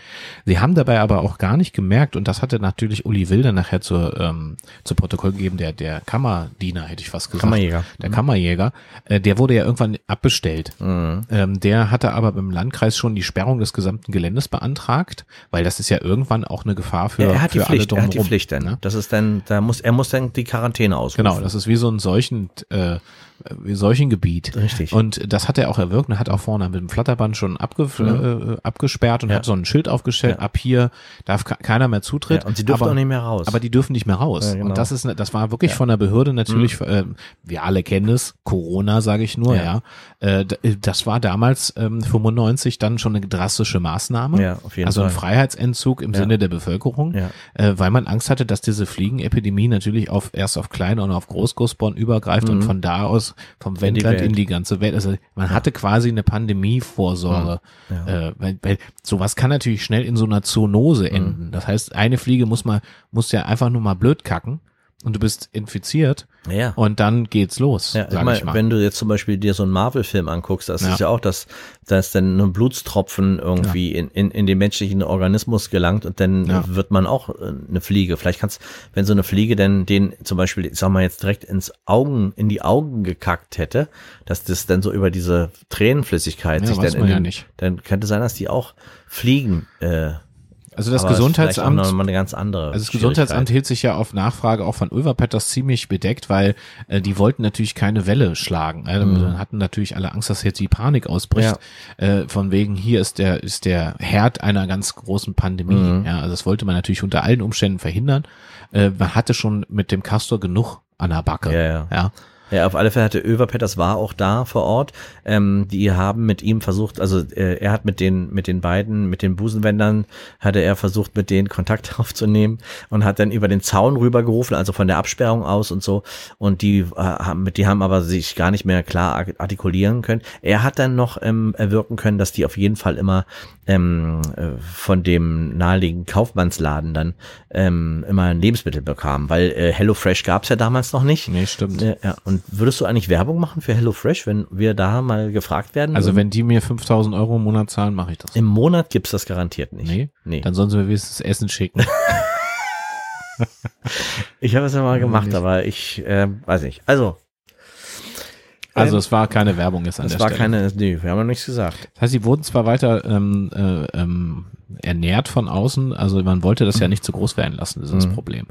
Sie haben dabei aber auch gar nicht gemerkt, und das hatte natürlich Uli Wilder nachher zur, ähm, zu Protokoll gegeben, der, der Kammerdiener, hätte ich fast gesagt. Kammerjäger. Der Kammerjäger, äh, der wurde ja irgendwann abbestellt. Mhm. Ähm, der hatte aber beim Landkreis schon die Sperrung des gesamten Geländes beantragt, weil das ist ja irgendwann auch eine Gefahr für, Ja, er hat die für Pflicht, alle er hat die drumherum, Pflicht dann. ne? Das ist dann, da muss, er muss dann die Quarantäne ausrufen. Genau, das ist wie so ein Seuchen, äh, wie Seuchengebiet. Richtig. Und das hat er auch erwirkt und hat auch vorne mit dem Flatterband schon abge äh, abgesperrt und Ja. hat so ein Schild aufgestellt, Ja. ab hier darf ke- keiner mehr Zutritt. Ja, und sie dürfen aber, auch nicht mehr raus. Aber die dürfen nicht mehr raus. Ja, genau. Und das ist, ne- das war wirklich von der Behörde natürlich, äh, wir alle kennen es, Corona sage ich nur, ja. Ja. Äh, d- das war damals ähm, 95 dann schon eine drastische Maßnahme. Ja, auf jeden also ein Fall. Freiheitsentzug im Ja. Sinne der Bevölkerung, Ja. äh, weil man Angst hatte, dass diese Fliegenepidemie natürlich auf erst auf Kleine und auf Großgroßborn übergreift und von da aus vom Wendland Welt. in die ganze Welt. Also man hatte quasi eine Pandemievorsorge. Äh, weil, weil sowas kann natürlich schnell in so einer Zoonose enden. Das heißt, eine Fliege muss mal, muss ja einfach nur mal blöd kacken. Und du bist infiziert Ja. und dann geht's los, Ja, ich meine, mal. wenn du jetzt zum Beispiel dir so einen Marvel-Film anguckst, das Ja. ist ja auch, dass, dass dann ein Blutstropfen irgendwie in, in, in den menschlichen Organismus gelangt und dann Ja. wird man auch äh, eine Fliege. Vielleicht kannst, wenn so eine Fliege denn den zum Beispiel, ich sag mal jetzt direkt ins Augen, in die Augen gekackt hätte, dass das dann so über diese Tränenflüssigkeit Ja, sich dann in ja den, nicht. dann könnte sein, dass die auch fliegen. Äh, also das aber ist Gesundheitsamt mal eine ganz andere. Also das Gesundheitsamt hielt sich ja auf Nachfrage auch von Ulverpetters ziemlich bedeckt, weil äh, die wollten natürlich keine Welle schlagen. Äh, Dann hatten natürlich alle Angst, dass jetzt die Panik ausbricht. Äh, von wegen, hier ist der, ist der Herd einer ganz großen Pandemie. Ja, also das wollte man natürlich unter allen Umständen verhindern. Äh, man hatte schon mit dem Castor genug an der Backe. Ja, ja. ja. Ja, auf alle Fälle hatte Överpetters war auch da vor Ort. Ähm, die haben mit ihm versucht, also äh, er hat mit den mit den beiden, mit den Busenwändern, hatte er versucht, mit denen Kontakt aufzunehmen und hat dann über den Zaun rübergerufen, also von der Absperrung aus und so. Und die äh, haben, die haben aber sich gar nicht mehr klar art- artikulieren können. Er hat dann noch ähm, erwirken können, dass die auf jeden Fall immer ähm, äh, von dem naheliegenden Kaufmannsladen dann ähm, immer ein Lebensmittel bekamen, weil äh, HelloFresh gab's ja damals noch nicht. Nee, stimmt. Ja, ja. Und würdest du eigentlich Werbung machen für HelloFresh, wenn wir da mal gefragt werden? Also wenn die mir 5000 Euro im Monat zahlen, mache ich das. Im Monat gibt's das garantiert nicht. Nee? nee. Dann sollen sie mir wenigstens Essen schicken. Ich habe es ja mal gemacht, aber ich äh, weiß nicht. Also, Also es war keine Werbung jetzt an es der war Stelle. keine, nee, wir haben noch nichts gesagt. Das heißt, sie wurden zwar weiter ähm, äh, ähm, ernährt von außen, also man wollte das ja nicht zu groß werden lassen, das ist das Mhm. Problem.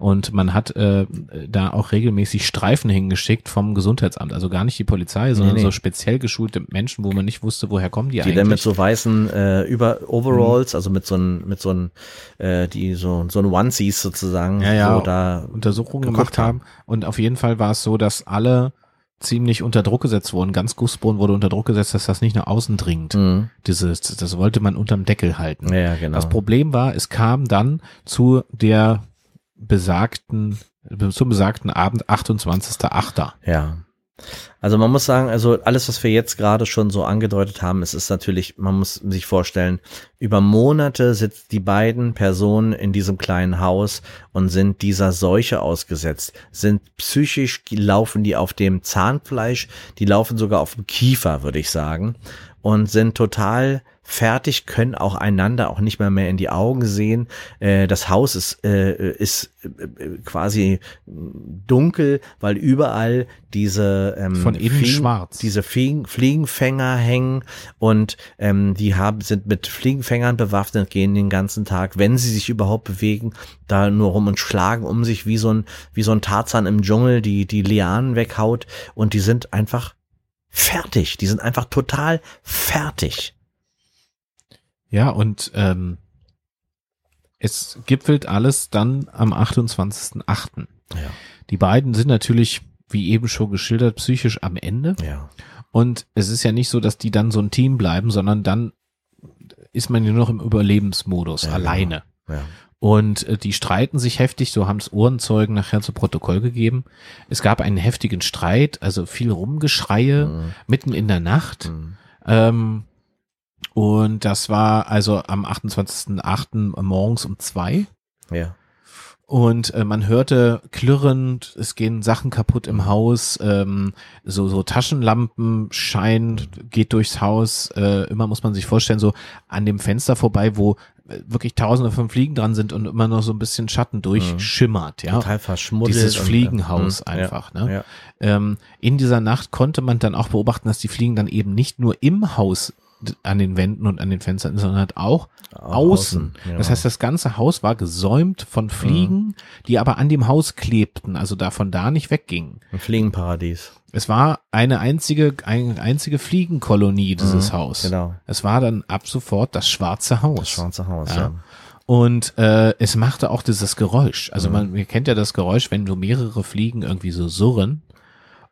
Und man hat äh, da auch regelmäßig Streifen hingeschickt vom Gesundheitsamt, also gar nicht die Polizei, sondern nee. so speziell geschulte Menschen, wo man nicht wusste, woher kommen die, Die eigentlich. dann mit so weißen äh, über Mhm. Overalls, also mit so ein, mit so ein, äh, die so so ein Onesies sozusagen, Ja, ja. so da Untersuchungen gemacht haben. Und auf jeden Fall war es so, dass alle ziemlich unter Druck gesetzt wurden. Ganz Gussboden wurde unter Druck gesetzt, dass das nicht nach außen dringt. Mhm. Dieses, das wollte man unterm Deckel halten. Ja, genau. Das Problem war, es kam dann zu der besagten, zum besagten Abend, 28.8. Ja. Also man muss sagen, also alles, was wir jetzt gerade schon so angedeutet haben, es ist natürlich, man muss sich vorstellen, über Monate sitzen die beiden Personen in diesem kleinen Haus und sind dieser Seuche ausgesetzt, sind psychisch, laufen die auf dem Zahnfleisch, die laufen sogar auf dem Kiefer, würde ich sagen, und sind total fertig, können auch einander auch nicht mehr mehr in die Augen sehen. Äh, das Haus ist, äh, ist äh, quasi dunkel, weil überall diese ähm, Von innen Fliegen, schwarz. diese Fliegen, Fliegenfänger hängen und ähm, die haben sind mit Fliegenfängern bewaffnet, gehen den ganzen Tag, wenn sie sich überhaupt bewegen, da nur rum und schlagen um sich wie so ein wie so ein Tarzan im Dschungel, die die Lianen weghaut und die sind einfach fertig. Die sind einfach total fertig. Ja, und ähm, es gipfelt alles dann am 28.8. Ja. Die beiden sind natürlich, wie eben schon geschildert, psychisch am Ende. Ja. Und es ist ja nicht so, dass die dann so ein Team bleiben, sondern dann ist man ja nur noch im Überlebensmodus, Ja, alleine. Ja. Und äh, die streiten sich heftig, so haben es Ohrenzeugen nachher zu Protokoll gegeben. Es gab einen heftigen Streit, also viel Rumgeschreie Mhm. mitten in der Nacht. Mhm. Ähm, und das war also am 28.08. morgens um zwei. Ja. Und äh, man hörte klirrend, es gehen Sachen kaputt im Haus, ähm, so, so Taschenlampenschein geht durchs Haus. Äh, immer muss man sich vorstellen, so an dem Fenster vorbei, wo äh, wirklich tausende von Fliegen dran sind und immer noch so ein bisschen Schatten durchschimmert, ja. Total verschmuddelt. Dieses und, Fliegenhaus mhm. einfach, ja. ne? Ja. Ähm, in dieser Nacht konnte man dann auch beobachten, dass die Fliegen dann eben nicht nur im Haus an den Wänden und an den Fenstern, sondern halt auch Auch außen. ja. Das heißt, das ganze Haus war gesäumt von Fliegen, die aber an dem Haus klebten, also davon da nicht weggingen. Ein Fliegenparadies. Es war eine einzige, eine einzige Fliegenkolonie, dieses Haus. Genau. Es war dann ab sofort das schwarze Haus. Das schwarze Haus, Ja. ja. Und äh, es machte auch dieses Geräusch. Also Mhm. man, man kennt ja das Geräusch, wenn so mehrere Fliegen irgendwie so surren.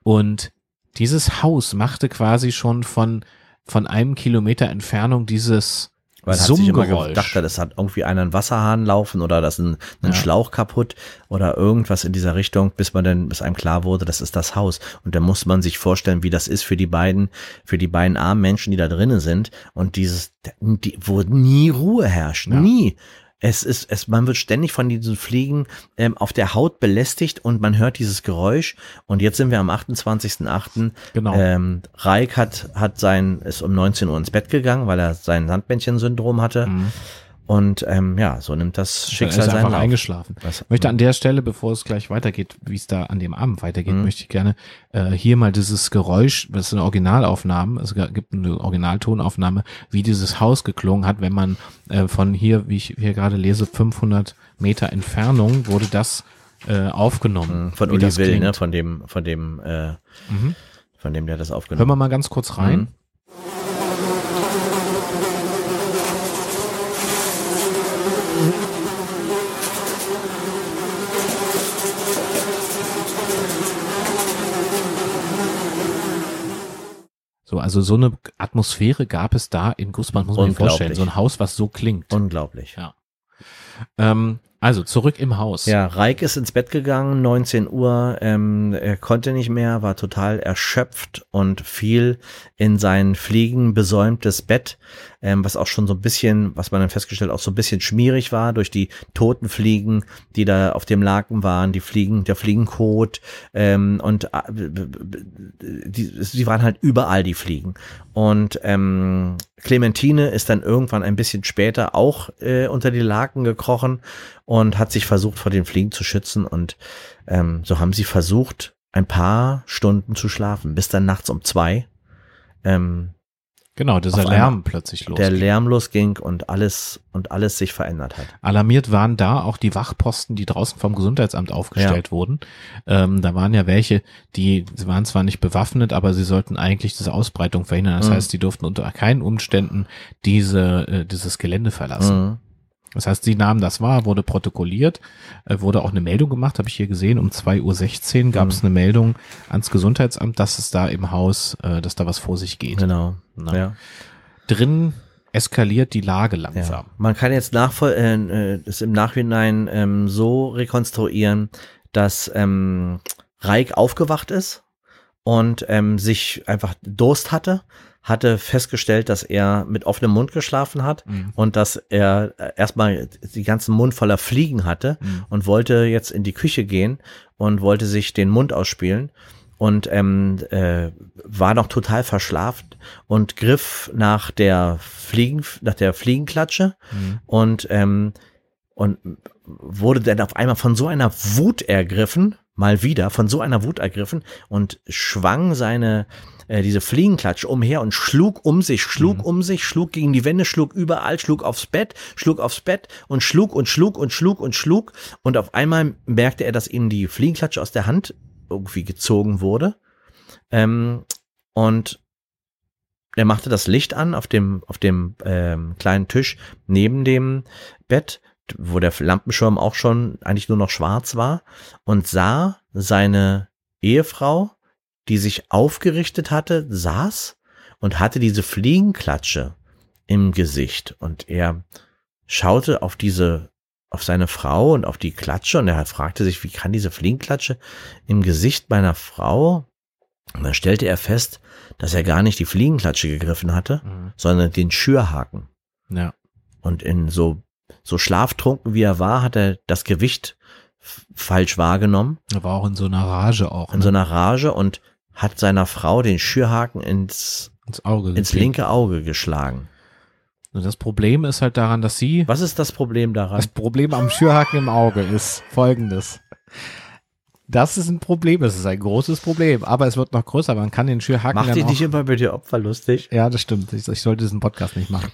Und dieses Haus machte quasi schon von, von einem Kilometer Entfernung dieses Weil Summgeräusch. gedacht, das hat irgendwie einen Wasserhahn laufen oder das ist ein, ein Ja. Schlauch kaputt oder irgendwas in dieser Richtung, bis man dann, bis einem klar wurde, das ist das Haus. Und dann muss man sich vorstellen, wie das ist für die beiden, für die beiden armen Menschen, die da drinnen sind und dieses, die, wo nie Ruhe herrscht, Ja. nie. Es ist, es, man wird ständig von diesen Fliegen ähm, auf der Haut belästigt und man hört dieses Geräusch. Und jetzt sind wir am 28.08. Genau. Ähm, Reik hat, hat sein, ist um 19 Uhr ins Bett gegangen, weil er sein Sandbändchen-Syndrom hatte. Mhm. Und ähm, ja, so nimmt das Er Schicksal ist seinen einfach Lauf. eingeschlafen. Was- Ich möchte an der Stelle, bevor es gleich weitergeht, wie es da an dem Abend weitergeht, Mhm. möchte ich gerne äh, hier mal dieses Geräusch, das ist eine Originalaufnahme, es gibt eine Originaltonaufnahme, wie dieses Haus geklungen hat, wenn man äh, von hier, wie ich hier gerade lese, 500 Meter Entfernung wurde das äh, aufgenommen. Mhm, Von Uli Will, ne? Von dem, von dem, äh, Mhm. von dem, der das Hören aufgenommen wir mal ganz kurz rein. So, also so eine Atmosphäre gab es da in Gussband, muss man sich vorstellen. So ein Haus, was so klingt. Unglaublich. Ja. Ähm, also zurück im Haus. Ja, Reik ist ins Bett gegangen, 19 Uhr, ähm, er konnte nicht mehr, war total erschöpft und fiel in sein fliegenbesäumtes Bett, ähm, was auch schon so ein bisschen, was man dann festgestellt, auch so ein bisschen schmierig war durch die toten Fliegen, die da auf dem Laken waren, die Fliegen, der Fliegenkot ähm, und äh, die, die waren halt überall die Fliegen. Und ähm, Clementine ist dann irgendwann ein bisschen später auch äh, unter die Laken gekrochen und hat sich versucht, vor den Fliegen zu schützen. Und ähm, so haben sie versucht, ein paar Stunden zu schlafen, bis dann nachts um zwei ähm, Genau, dieser Lärm plötzlich los. der Lärm losging und alles und alles sich verändert hat. Alarmiert waren da auch die Wachposten, die draußen vom Gesundheitsamt aufgestellt wurden. Ähm, da waren ja welche, die sie waren zwar nicht bewaffnet, aber sie sollten eigentlich diese Ausbreitung verhindern. Das Mhm. heißt, die durften unter keinen Umständen diese, äh, dieses Gelände verlassen. Mhm. Das heißt, sie nahmen das wahr, wurde protokolliert, äh, wurde auch eine Meldung gemacht, habe ich hier gesehen. Um 2.16 Uhr gab es eine Meldung ans Gesundheitsamt, dass es da im Haus, äh, dass da was vor sich geht. Genau. Na. Ja. Drin eskaliert die Lage Ja. langsam. Man kann jetzt nachvoll äh, äh, das im Nachhinein ähm, so rekonstruieren, dass ähm, Reik aufgewacht ist und ähm, sich einfach Durst hatte, hatte festgestellt, dass er mit offenem Mund geschlafen hat Mhm. und dass er äh, erstmal die ganzen Mund voller Fliegen hatte Mhm. und wollte jetzt in die Küche gehen und wollte sich den Mund ausspielen und ähm, äh, war noch total verschlafen und griff nach der Fliegen nach der Fliegenklatsche Mhm. und ähm, und wurde dann auf einmal von so einer Wut ergriffen, mal wieder von so einer Wut ergriffen und schwang seine äh, diese Fliegenklatsche umher und schlug um sich, schlug Mhm. um sich, schlug gegen die Wände, schlug überall, schlug aufs Bett, schlug aufs Bett und schlug und schlug und schlug und schlug und auf einmal merkte er, dass ihm die Fliegenklatsche aus der Hand irgendwie gezogen wurde ähm, und er machte das Licht an auf dem auf dem ähm, kleinen Tisch neben dem Bett, wo der Lampenschirm auch schon eigentlich nur noch schwarz war und sah seine Ehefrau, die sich aufgerichtet hatte, saß und hatte diese Fliegenklatsche im Gesicht und er schaute auf diese auf seine Frau und auf die Klatsche und er fragte sich, wie kann diese Fliegenklatsche im Gesicht meiner Frau? Und dann stellte er fest, dass er gar nicht die Fliegenklatsche gegriffen hatte, Mhm. sondern den Schürhaken. Ja. Und in so, so schlaftrunken wie er war, hat er das Gewicht falsch wahrgenommen, Er war auch in so einer Rage auch. in ne? so einer Rage und hat seiner Frau den Schürhaken ins, ins Auge. ins linke Auge geschlagen. Und das Problem ist halt daran, dass sie, Was ist das Problem daran? das Problem am Schürhaken im Auge ist folgendes. Das ist ein Problem, das ist ein großes Problem, aber es wird noch größer. Man kann den Schürhaken Mach dich nicht immer mit dir Opfer lustig. Ja, das stimmt. Ich, ich sollte diesen Podcast nicht machen.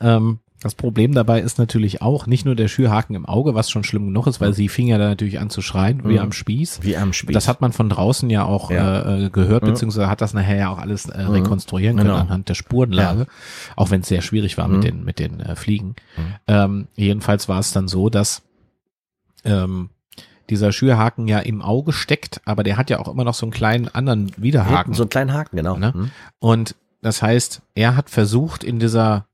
Ähm, das Problem dabei ist natürlich auch nicht nur der Schürhaken im Auge, was schon schlimm genug ist, weil sie fing ja da natürlich an zu schreien, wie Mhm. am Spieß. Wie am Spieß. Das hat man von draußen ja auch Ja. Äh, äh, gehört, Mhm. beziehungsweise hat das nachher ja auch alles äh, Mhm. rekonstruieren können Genau. anhand der Spurenlage, auch wenn es sehr schwierig war Mhm. mit den mit den äh, Fliegen. Mhm. Ähm, jedenfalls war es dann so, dass ähm, dieser Schürhaken ja im Auge steckt, aber der hat ja auch immer noch so einen kleinen anderen Widerhaken. So einen kleinen Haken, genau. Ne? Und das heißt, er hat versucht, in dieser,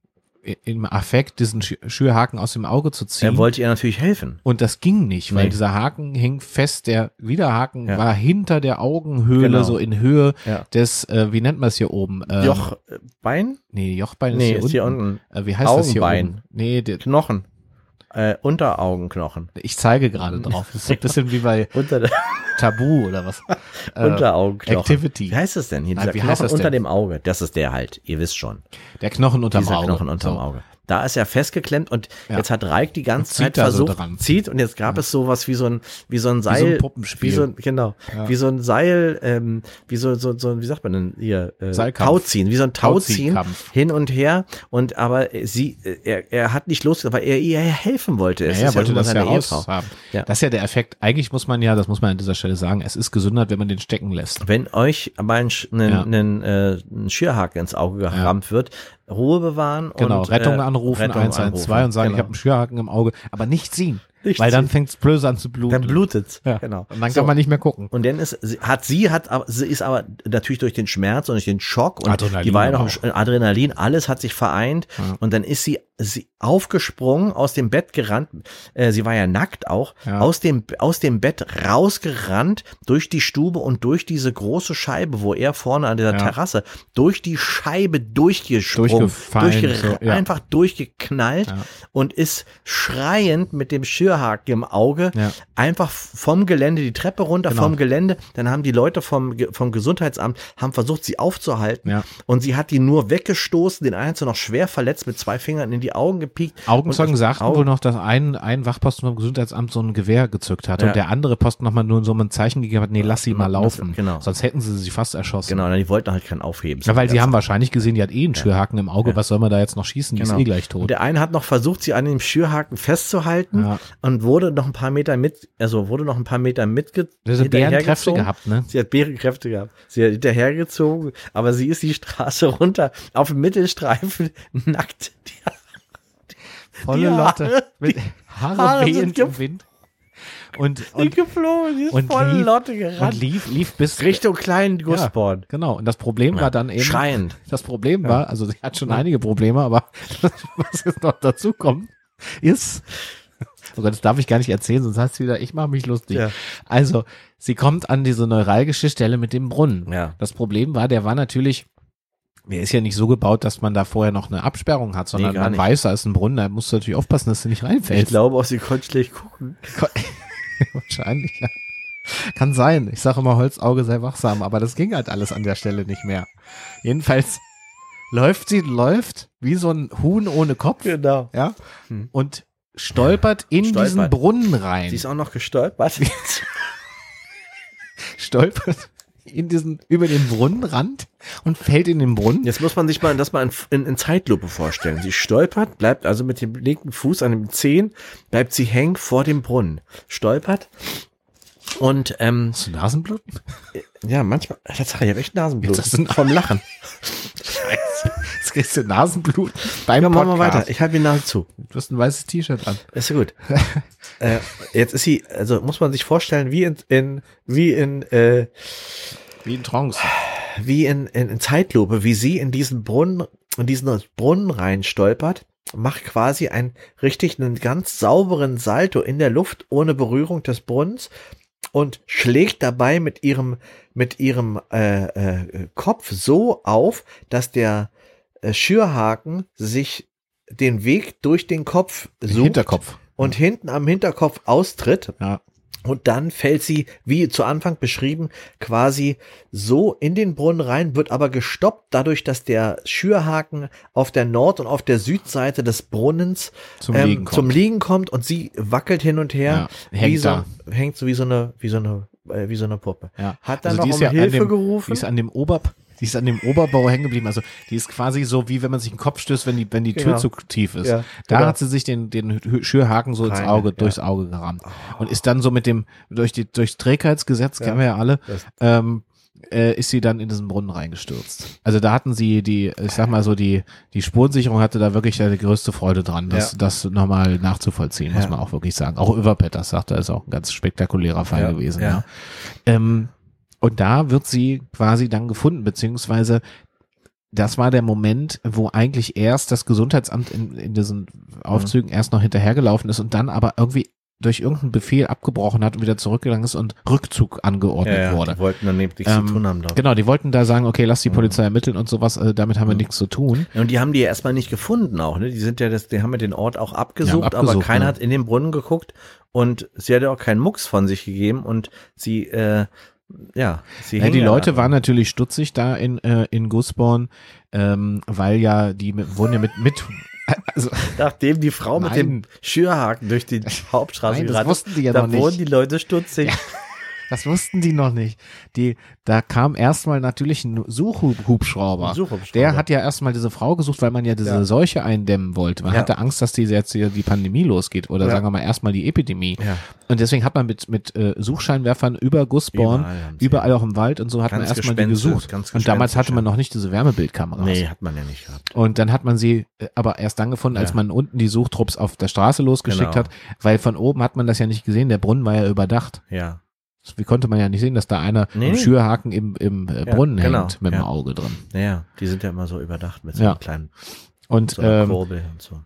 im Affekt diesen Schü- Schürhaken aus dem Auge zu ziehen. Er wollte ihr natürlich helfen. und das ging nicht, weil Nee. dieser Haken hing fest, der Widerhaken Ja. war hinter der Augenhöhle, Genau. so in Höhe Ja. des, äh, wie nennt man es hier oben? Ähm, Jochbein? Nee, Jochbein ist Nee, hier, ist hier unten. unten. Äh, wie heißt das hier Augenbein. oben? Nee, der, Knochen. äh, Unteraugenknochen. Ich zeige gerade drauf. Das ist ein bisschen wie bei Unter der Tabu oder was. Äh, Unteraugenknochen. Activity. Wie heißt das denn hier? Nein, Dieser wie Knochen heißt das unter denn? dem Auge. Das ist der halt. Ihr wisst schon. Der Knochen unterm Dieser Auge. Knochen unterm So. Auge. Da ist er festgeklemmt und Ja. jetzt hat Reik die ganze Zeit so versucht, dran. zieht und jetzt gab es sowas wie so ein, wie so ein so ein Seil, Puppenspiel. wie so ein, genau, wie so ein Seil, ähm, wie so, so, so, wie sagt man denn hier, äh, Seilkampf. Tauziehen, wie so ein Tauziehen Tauziehkampf. hin und her und aber sie, äh, er, er hat nicht losgelassen, weil er ihr helfen wollte. Es Ja, er wollte ja das ja raus haben. Ja. Das ist ja der Effekt. Eigentlich muss man ja, das muss man an dieser Stelle sagen, es ist gesünder, wenn man den stecken lässt. Wenn euch mal ein, einen, Ja. einen, äh, ein Schürhaken ins Auge gerammt wird, Ruhe bewahren Genau, und Rettung äh, anrufen, Rettung 112 und sagen, ich genau. habe einen Schürhaken im Auge, aber nicht ziehen. Nicht weil dann ziehen. fängt es blöd an zu bluten. Dann blutet's. ja. Genau. Und dann So. kann man nicht mehr gucken. Und dann ist, hat sie, hat, sie ist aber natürlich durch den Schmerz und durch den Schock und Adrenalin die war ja noch im Adrenalin, alles hat sich vereint und dann ist sie, sie aufgesprungen, aus dem Bett gerannt, äh, sie war ja nackt auch, Ja. aus dem, aus dem Bett rausgerannt, durch die Stube und durch diese große Scheibe, wo er vorne an dieser Ja. Terrasse, durch die Scheibe durchgesprungen, Durchgefallen, durchge so, ja. einfach durchgeknallt Ja. und ist schreiend mit dem Schürhaken im Auge Ja. einfach vom Gelände die Treppe runter, Genau. vom Gelände. Dann haben die Leute vom, vom Gesundheitsamt haben versucht, sie aufzuhalten. Und sie hat die nur weggestoßen, den einen hat sie noch schwer verletzt, mit zwei Fingern in die Augen gepiekt. Augenzeugen sagten Augen- wohl noch, dass ein, ein Wachposten vom Gesundheitsamt so ein Gewehr gezückt hat und der andere Posten nochmal nur so ein Zeichen gegeben hat, nee, lass sie mal laufen. genau. Sonst hätten sie sie fast erschossen. Genau, die wollten halt keinen aufheben. Ja, weil sie haben wahrscheinlich gesehen, die hat eh einen Schürhaken im Auge, was soll man da jetzt noch schießen, die Genau. ist eh gleich Und tot. der eine hat noch versucht, sie an dem Schürhaken festzuhalten Ja. und wurde noch ein paar Meter mit, also wurde noch ein paar Meter mitge Bärenkräfte gehabt, ne? Sie hat Bärenkräfte gehabt. Sie hat hinterhergezogen, aber sie ist die Straße runter auf dem Mittelstreifen nackt. Die, Volle die Lotte. Haare- Mit Haare, Haare wehend im Wind. Und, und, geflogen, die ist und voll lief- Lotte und gerannt. lief, lief bis Richtung kleinen Gussborn. Genau. Und das Problem war dann eben. Schreiend. Das Problem war, also sie hat schon einige Probleme, aber was jetzt noch dazu kommt, ist, oh Gott, das darf ich gar nicht erzählen, sonst heißt es wieder, ich mache mich lustig. Ja. Also, sie kommt an diese neuralgische Stelle mit dem Brunnen. Ja. Das Problem war, der war natürlich, der ist ja nicht so gebaut, dass man da vorher noch eine Absperrung hat, sondern gar man nicht. weiß, da ist ein Brunnen, da musst du natürlich aufpassen, dass du nicht Ich reinfällst. glaube auch, sie konnte schlecht gucken. Wahrscheinlich, ja. Kann sein. Ich sage immer, Holzauge sei wachsam, aber das ging halt alles an der Stelle nicht mehr. Jedenfalls läuft sie, läuft wie so ein Huhn ohne Kopf, Genau. ja, und stolpert in Stolpert. diesen Brunnen rein. Sie ist auch noch gestolpert. stolpert in diesen, über den Brunnenrand und fällt in den Brunnen. Jetzt muss man sich mal das mal in, in, in Zeitlupe vorstellen. Sie stolpert, bleibt also mit dem linken Fuß an dem Zehen, bleibt sie hängen vor dem Brunnen. Stolpert und ähm, Hast du Nasenbluten? ja, manchmal, Tatsache, ich habe echt Nasenblut. Jetzt hast vom Lachen. Scheiße. Jetzt kriegst du Nasenblut beim Ja, machen wir weiter. Ich halte die Nase zu. Du hast ein weißes T-Shirt an. Ist ja gut. äh, jetzt ist sie, also muss man sich vorstellen, wie in, in wie in, äh, Wie in Trance. wie in, in, in Zeitlupe, wie sie in diesen Brunnen, in diesen Brunnen rein stolpert, macht quasi einen richtig einen ganz sauberen Salto in der Luft ohne Berührung des Brunnens und schlägt dabei mit ihrem mit ihrem äh, äh, Kopf so auf, dass der äh, Schürhaken sich den Weg durch den Kopf sucht Hinterkopf. und hinten am Hinterkopf austritt. Ja. Und dann fällt sie, wie zu Anfang beschrieben, quasi so in den Brunnen rein, wird aber gestoppt dadurch, dass der Schürhaken auf der Nord- und auf der Südseite des Brunnens Zum Liegen kommt. zum Liegen kommt und sie wackelt hin und her, Ja, hängt wie so, hängt so wie so eine, wie so eine, äh, wie so eine Puppe. Ja. Hat dann Also noch um ja Hilfe dem- gerufen. Die ist an dem Ober, die ist an dem Oberbau hängen geblieben. Also die ist quasi so, wie wenn man sich den Kopf stößt, wenn die, wenn die Tür Genau. zu tief ist. Ja, da genau. hat sie sich den, den Hü- Schürhaken so ins Rein, Auge, ja. durchs Auge gerammt. Und ist dann so mit dem, durch die, durchs Trägheitsgesetz, kennen wir ja alle, ähm, äh, ist sie dann in diesen Brunnen reingestürzt. Also da hatten sie die, ich sag mal so, die, die Spurensicherung hatte da wirklich die größte Freude dran, das, Ja. das nochmal nachzuvollziehen, muss Ja. man auch wirklich sagen. Auch Überpetters sagt, er ist auch ein ganz spektakulärer Fall Ja, gewesen. ja. Ja. Ähm, und da wird sie quasi dann gefunden, beziehungsweise das war der Moment, wo eigentlich erst das Gesundheitsamt in, in diesen Aufzügen erst noch hinterhergelaufen ist und dann aber irgendwie durch irgendeinen Befehl abgebrochen hat und wieder zurückgegangen ist und Rückzug angeordnet ja, ja, wurde. Die wollten dann nichts Ähm, zu tun haben, glaube ich. Genau, die wollten da sagen, okay, lass die Polizei ermitteln und sowas, äh, damit haben wir nichts zu tun. Ja, Und die haben die ja erstmal nicht gefunden auch, ne? Die sind ja das, die haben ja den Ort auch abgesucht, aber abgesucht, keiner ja. hat in den Brunnen geguckt und sie hat ja auch keinen Mucks von sich gegeben und sie, äh, ja, sie Ja, die ja Leute waren natürlich stutzig da in, äh, in Gusborn, ähm, weil ja die mit, wurden ja mit, mit also, Nachdem die Frau mit dem Nein. Schürhaken durch die Hauptstraße Nein, gerannt ist, ja da noch nicht. wurden die Leute stutzig. das wussten die noch nicht. Die, da kam erstmal natürlich ein Suchhubschrauber. Der hat ja erstmal diese Frau gesucht, weil man ja diese Ja. Seuche eindämmen wollte. Man Ja. hatte Angst, dass die jetzt hier die Pandemie losgeht oder Ja. sagen wir mal erstmal die Epidemie. Und deswegen hat man mit, mit äh, Suchscheinwerfern über Gusborn, Überall überall auch im Wald und so hat man Ganz erstmal die gesucht. Und damals hatte man noch nicht diese Wärmebildkameras. Nee, hat man ja nicht gehabt. Und dann hat man sie äh, aber erst dann gefunden, als man unten die Suchtrupps auf der Straße losgeschickt Genau. hat, weil von oben hat man das ja nicht gesehen, der Brunnen war ja überdacht. Ja. Wie konnte man ja nicht sehen, dass da einer Nee, im. Schürhaken im, im äh, Ja, Brunnen genau, hängt mit dem ja. Auge drin. Naja, die sind ja immer so überdacht mit so Ja. einem kleinen Und so ähm, Kurbel und so.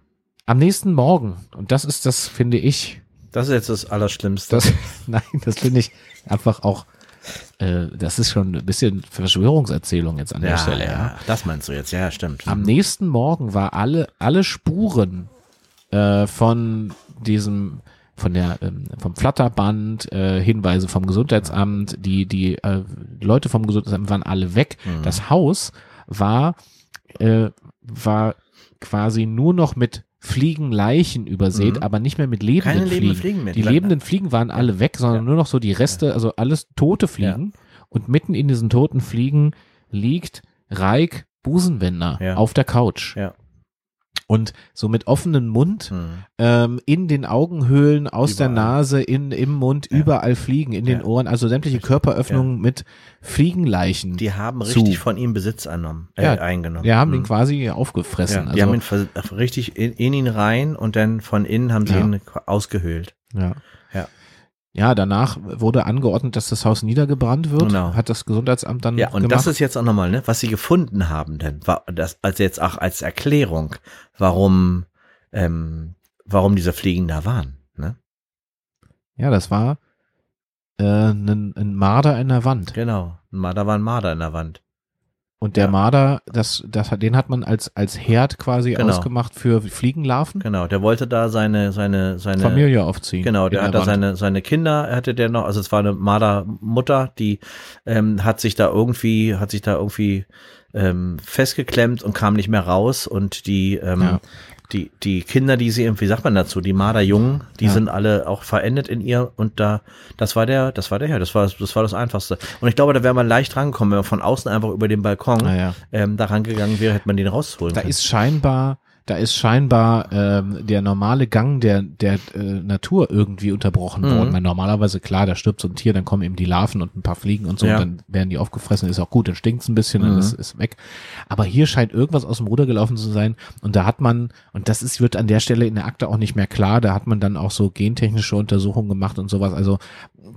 am nächsten Morgen, und das ist das, finde ich, Das ist jetzt das Allerschlimmste. das, nein, das finde ich einfach auch, äh, das ist schon ein bisschen Verschwörungserzählung jetzt an der ja, Stelle, ja. ja, das meinst du jetzt, ja, stimmt. Am nächsten Morgen war alle, alle Spuren äh, von diesem, von der, ähm, vom Flatterband, äh, Hinweise vom Gesundheitsamt, die, die äh, Leute vom Gesundheitsamt waren alle weg. Mhm. Das Haus war, äh, war quasi nur noch mit Fliegenleichen übersät, Mhm. aber nicht mehr mit lebenden Keine Fliegen. Fliegen mehr. Die lebenden Fliegen waren alle weg, sondern Ja. nur noch so die Reste, also alles tote Fliegen. Und mitten in diesen toten Fliegen liegt Reik Busenwender Ja. auf der Couch. Ja. Und so mit offenem Mund, Hm. ähm, in den Augenhöhlen, aus der Überall. Nase, in, im Mund, Ja. überall Fliegen, in den Ja. Ohren, also sämtliche Körperöffnungen mit Fliegenleichen. Die haben Zu. richtig von ihm Besitz annommen, äh, Ja, eingenommen. Die haben Hm. ihn quasi aufgefressen. Ja, die haben also, ihn vers- richtig in, in ihn rein und dann von innen haben sie ihn ausgehöhlt. ja. Ja. Ja, danach wurde angeordnet, dass das Haus niedergebrannt wird. Genau. Hat das Gesundheitsamt dann Ja, und gemacht. das ist jetzt auch nochmal, ne, was sie gefunden haben, denn war das als jetzt auch als Erklärung, warum, ähm, warum diese Fliegen da waren. Ne? ja, das war äh, ein, ein Marder in der Wand. Genau. Mal- Da war ein Marder in der Wand. Und der Ja. Marder, das, das, hat- den hat man als, als Herd quasi Genau. ausgemacht für Fliegenlarven. Genau. Der wollte da seine, seine, seine Familie aufziehen. Genau, der hat da seine, seine Kinder, hatte der noch, also es war eine Mardermutter, die ähm, hat sich da irgendwie, hat sich da irgendwie ähm, festgeklemmt und kam nicht mehr raus und die, ähm, Ja. Die, die Kinder, die sie, wie sagt man dazu, die Marderjungen, die Ja. sind alle auch verendet in ihr und da, das war der, das war der Herr, das war, das war das Einfachste. Und ich glaube, da wäre man leicht rangekommen, wenn man von außen einfach über den Balkon Naja. ähm, da rangegangen wäre, hätte man den rausholen Da können. ist scheinbar, da ist scheinbar ähm, der normale Gang der, der äh, Natur irgendwie unterbrochen Mhm. worden. Weil normalerweise, klar, da stirbt so ein Tier, dann kommen eben die Larven und ein paar Fliegen und so, Ja. und dann werden die aufgefressen, ist auch gut, dann stinkt's ein bisschen, Mhm. dann ist, ist weg. Aber hier scheint irgendwas aus dem Ruder gelaufen zu sein. Und da hat man, und das ist, wird an der Stelle in der Akte auch nicht mehr klar, da hat man dann auch so gentechnische Untersuchungen gemacht und sowas. Also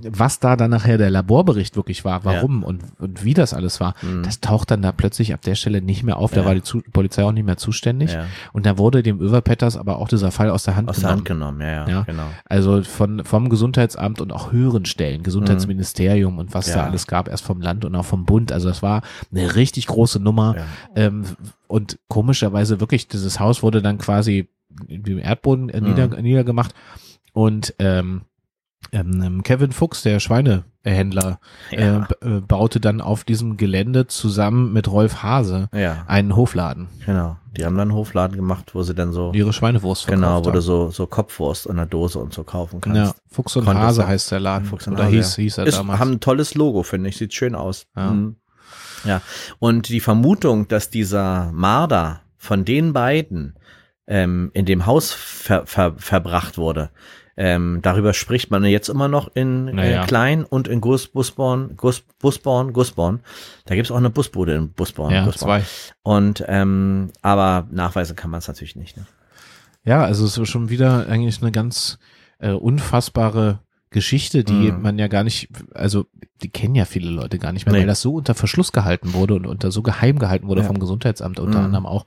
was da dann nachher der Laborbericht wirklich war, warum und, und wie das alles war, Mhm. das taucht dann da plötzlich ab der Stelle nicht mehr auf. Da Ja. war die Zu Polizei auch nicht mehr zuständig. Ja. Und da wurde dem Överpetters aber auch dieser Fall aus der Hand Aus der genommen. Hand genommen, ja, ja, Ja. genau. Also von, vom Gesundheitsamt und auch höheren Stellen, Gesundheitsministerium und was Ja. da alles gab, erst vom Land und auch vom Bund. Also das war eine richtig große Nummer. Ja. Ähm, und komischerweise wirklich, dieses Haus wurde dann quasi im Erdboden äh, Mhm. nieder, niedergemacht. Und ähm, ähm, Kevin Fuchs, der Schweinehändler, Ja. äh, b- äh, baute dann auf diesem Gelände zusammen mit Rolf Hase Ja, einen Hofladen, genau. Die haben dann einen Hofladen gemacht, wo sie dann so, ihre Schweinewurst verkauft genau, wo du haben. so, so Kopfwurst in der Dose und so kaufen kannst. Ja, Fuchs und Konntest Hase du- heißt der Laden. Fuchs und Oder Hase, hieß, ja. hieß er Ist, damals. haben ein tolles Logo, finde ich. Sieht schön aus. Ja. Mhm. ja. Und die Vermutung, dass dieser Marder von den beiden ähm, in dem Haus ver, ver, verbracht wurde, ähm, darüber spricht man jetzt immer noch in Naja. äh, Klein und in Gus, Busborn, Gus, Busborn, Gusborn. Da gibt's auch eine Busbude in Busborn. ja, Gusborn. zwei. Und ähm, aber nachweisen kann man es natürlich nicht. Ne? Ja, also es ist schon wieder eigentlich eine ganz äh, unfassbare Geschichte, die Mhm. man ja gar nicht, also die kennen ja viele Leute gar nicht mehr, Nee. weil das so unter Verschluss gehalten wurde und unter so geheim gehalten wurde Ja. vom Gesundheitsamt unter Mhm. anderem auch.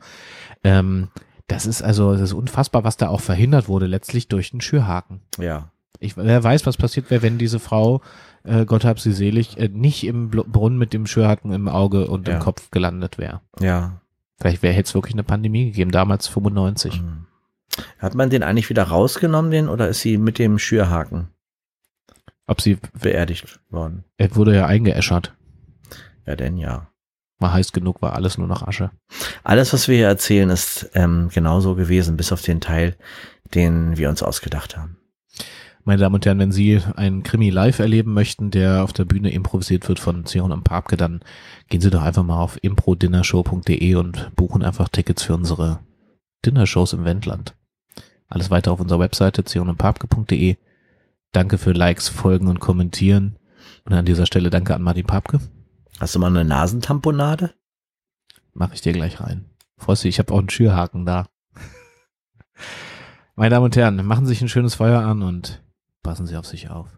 Ähm, das ist also, das ist unfassbar, was da auch verhindert wurde, letztlich durch den Schürhaken. Ja. Ich, wer weiß, was passiert wäre, wenn diese Frau, äh, Gott hab sie selig, äh, nicht im Brunnen mit dem Schürhaken im Auge und Ja. im Kopf gelandet wäre. Ja. Vielleicht wäre jetzt wirklich eine Pandemie gegeben, damals 95. Mhm. Hat man den eigentlich wieder rausgenommen, den, oder ist sie mit dem Schürhaken Ob sie, beerdigt worden? er wurde ja eingeäschert. Ja, denn ja. War heiß genug, war alles nur noch Asche. Alles, was wir hier erzählen, ist ähm, genauso gewesen, bis auf den Teil, den wir uns ausgedacht haben. Meine Damen und Herren, wenn Sie einen Krimi live erleben möchten, der auf der Bühne improvisiert wird von Zion und Papke, dann gehen Sie doch einfach mal auf improdinnershow.de und buchen einfach Tickets für unsere Dinnershows im Wendland. Alles weiter auf unserer Webseite zionundpapke.de. Danke für Likes, Folgen und Kommentieren. Und an dieser Stelle danke an Martin Papke. Hast du mal eine Nasentamponade? Mache ich dir gleich rein. Freust dich, ich habe auch einen Schürhaken da. Meine Damen und Herren, machen Sie sich ein schönes Feuer an und passen Sie auf sich auf.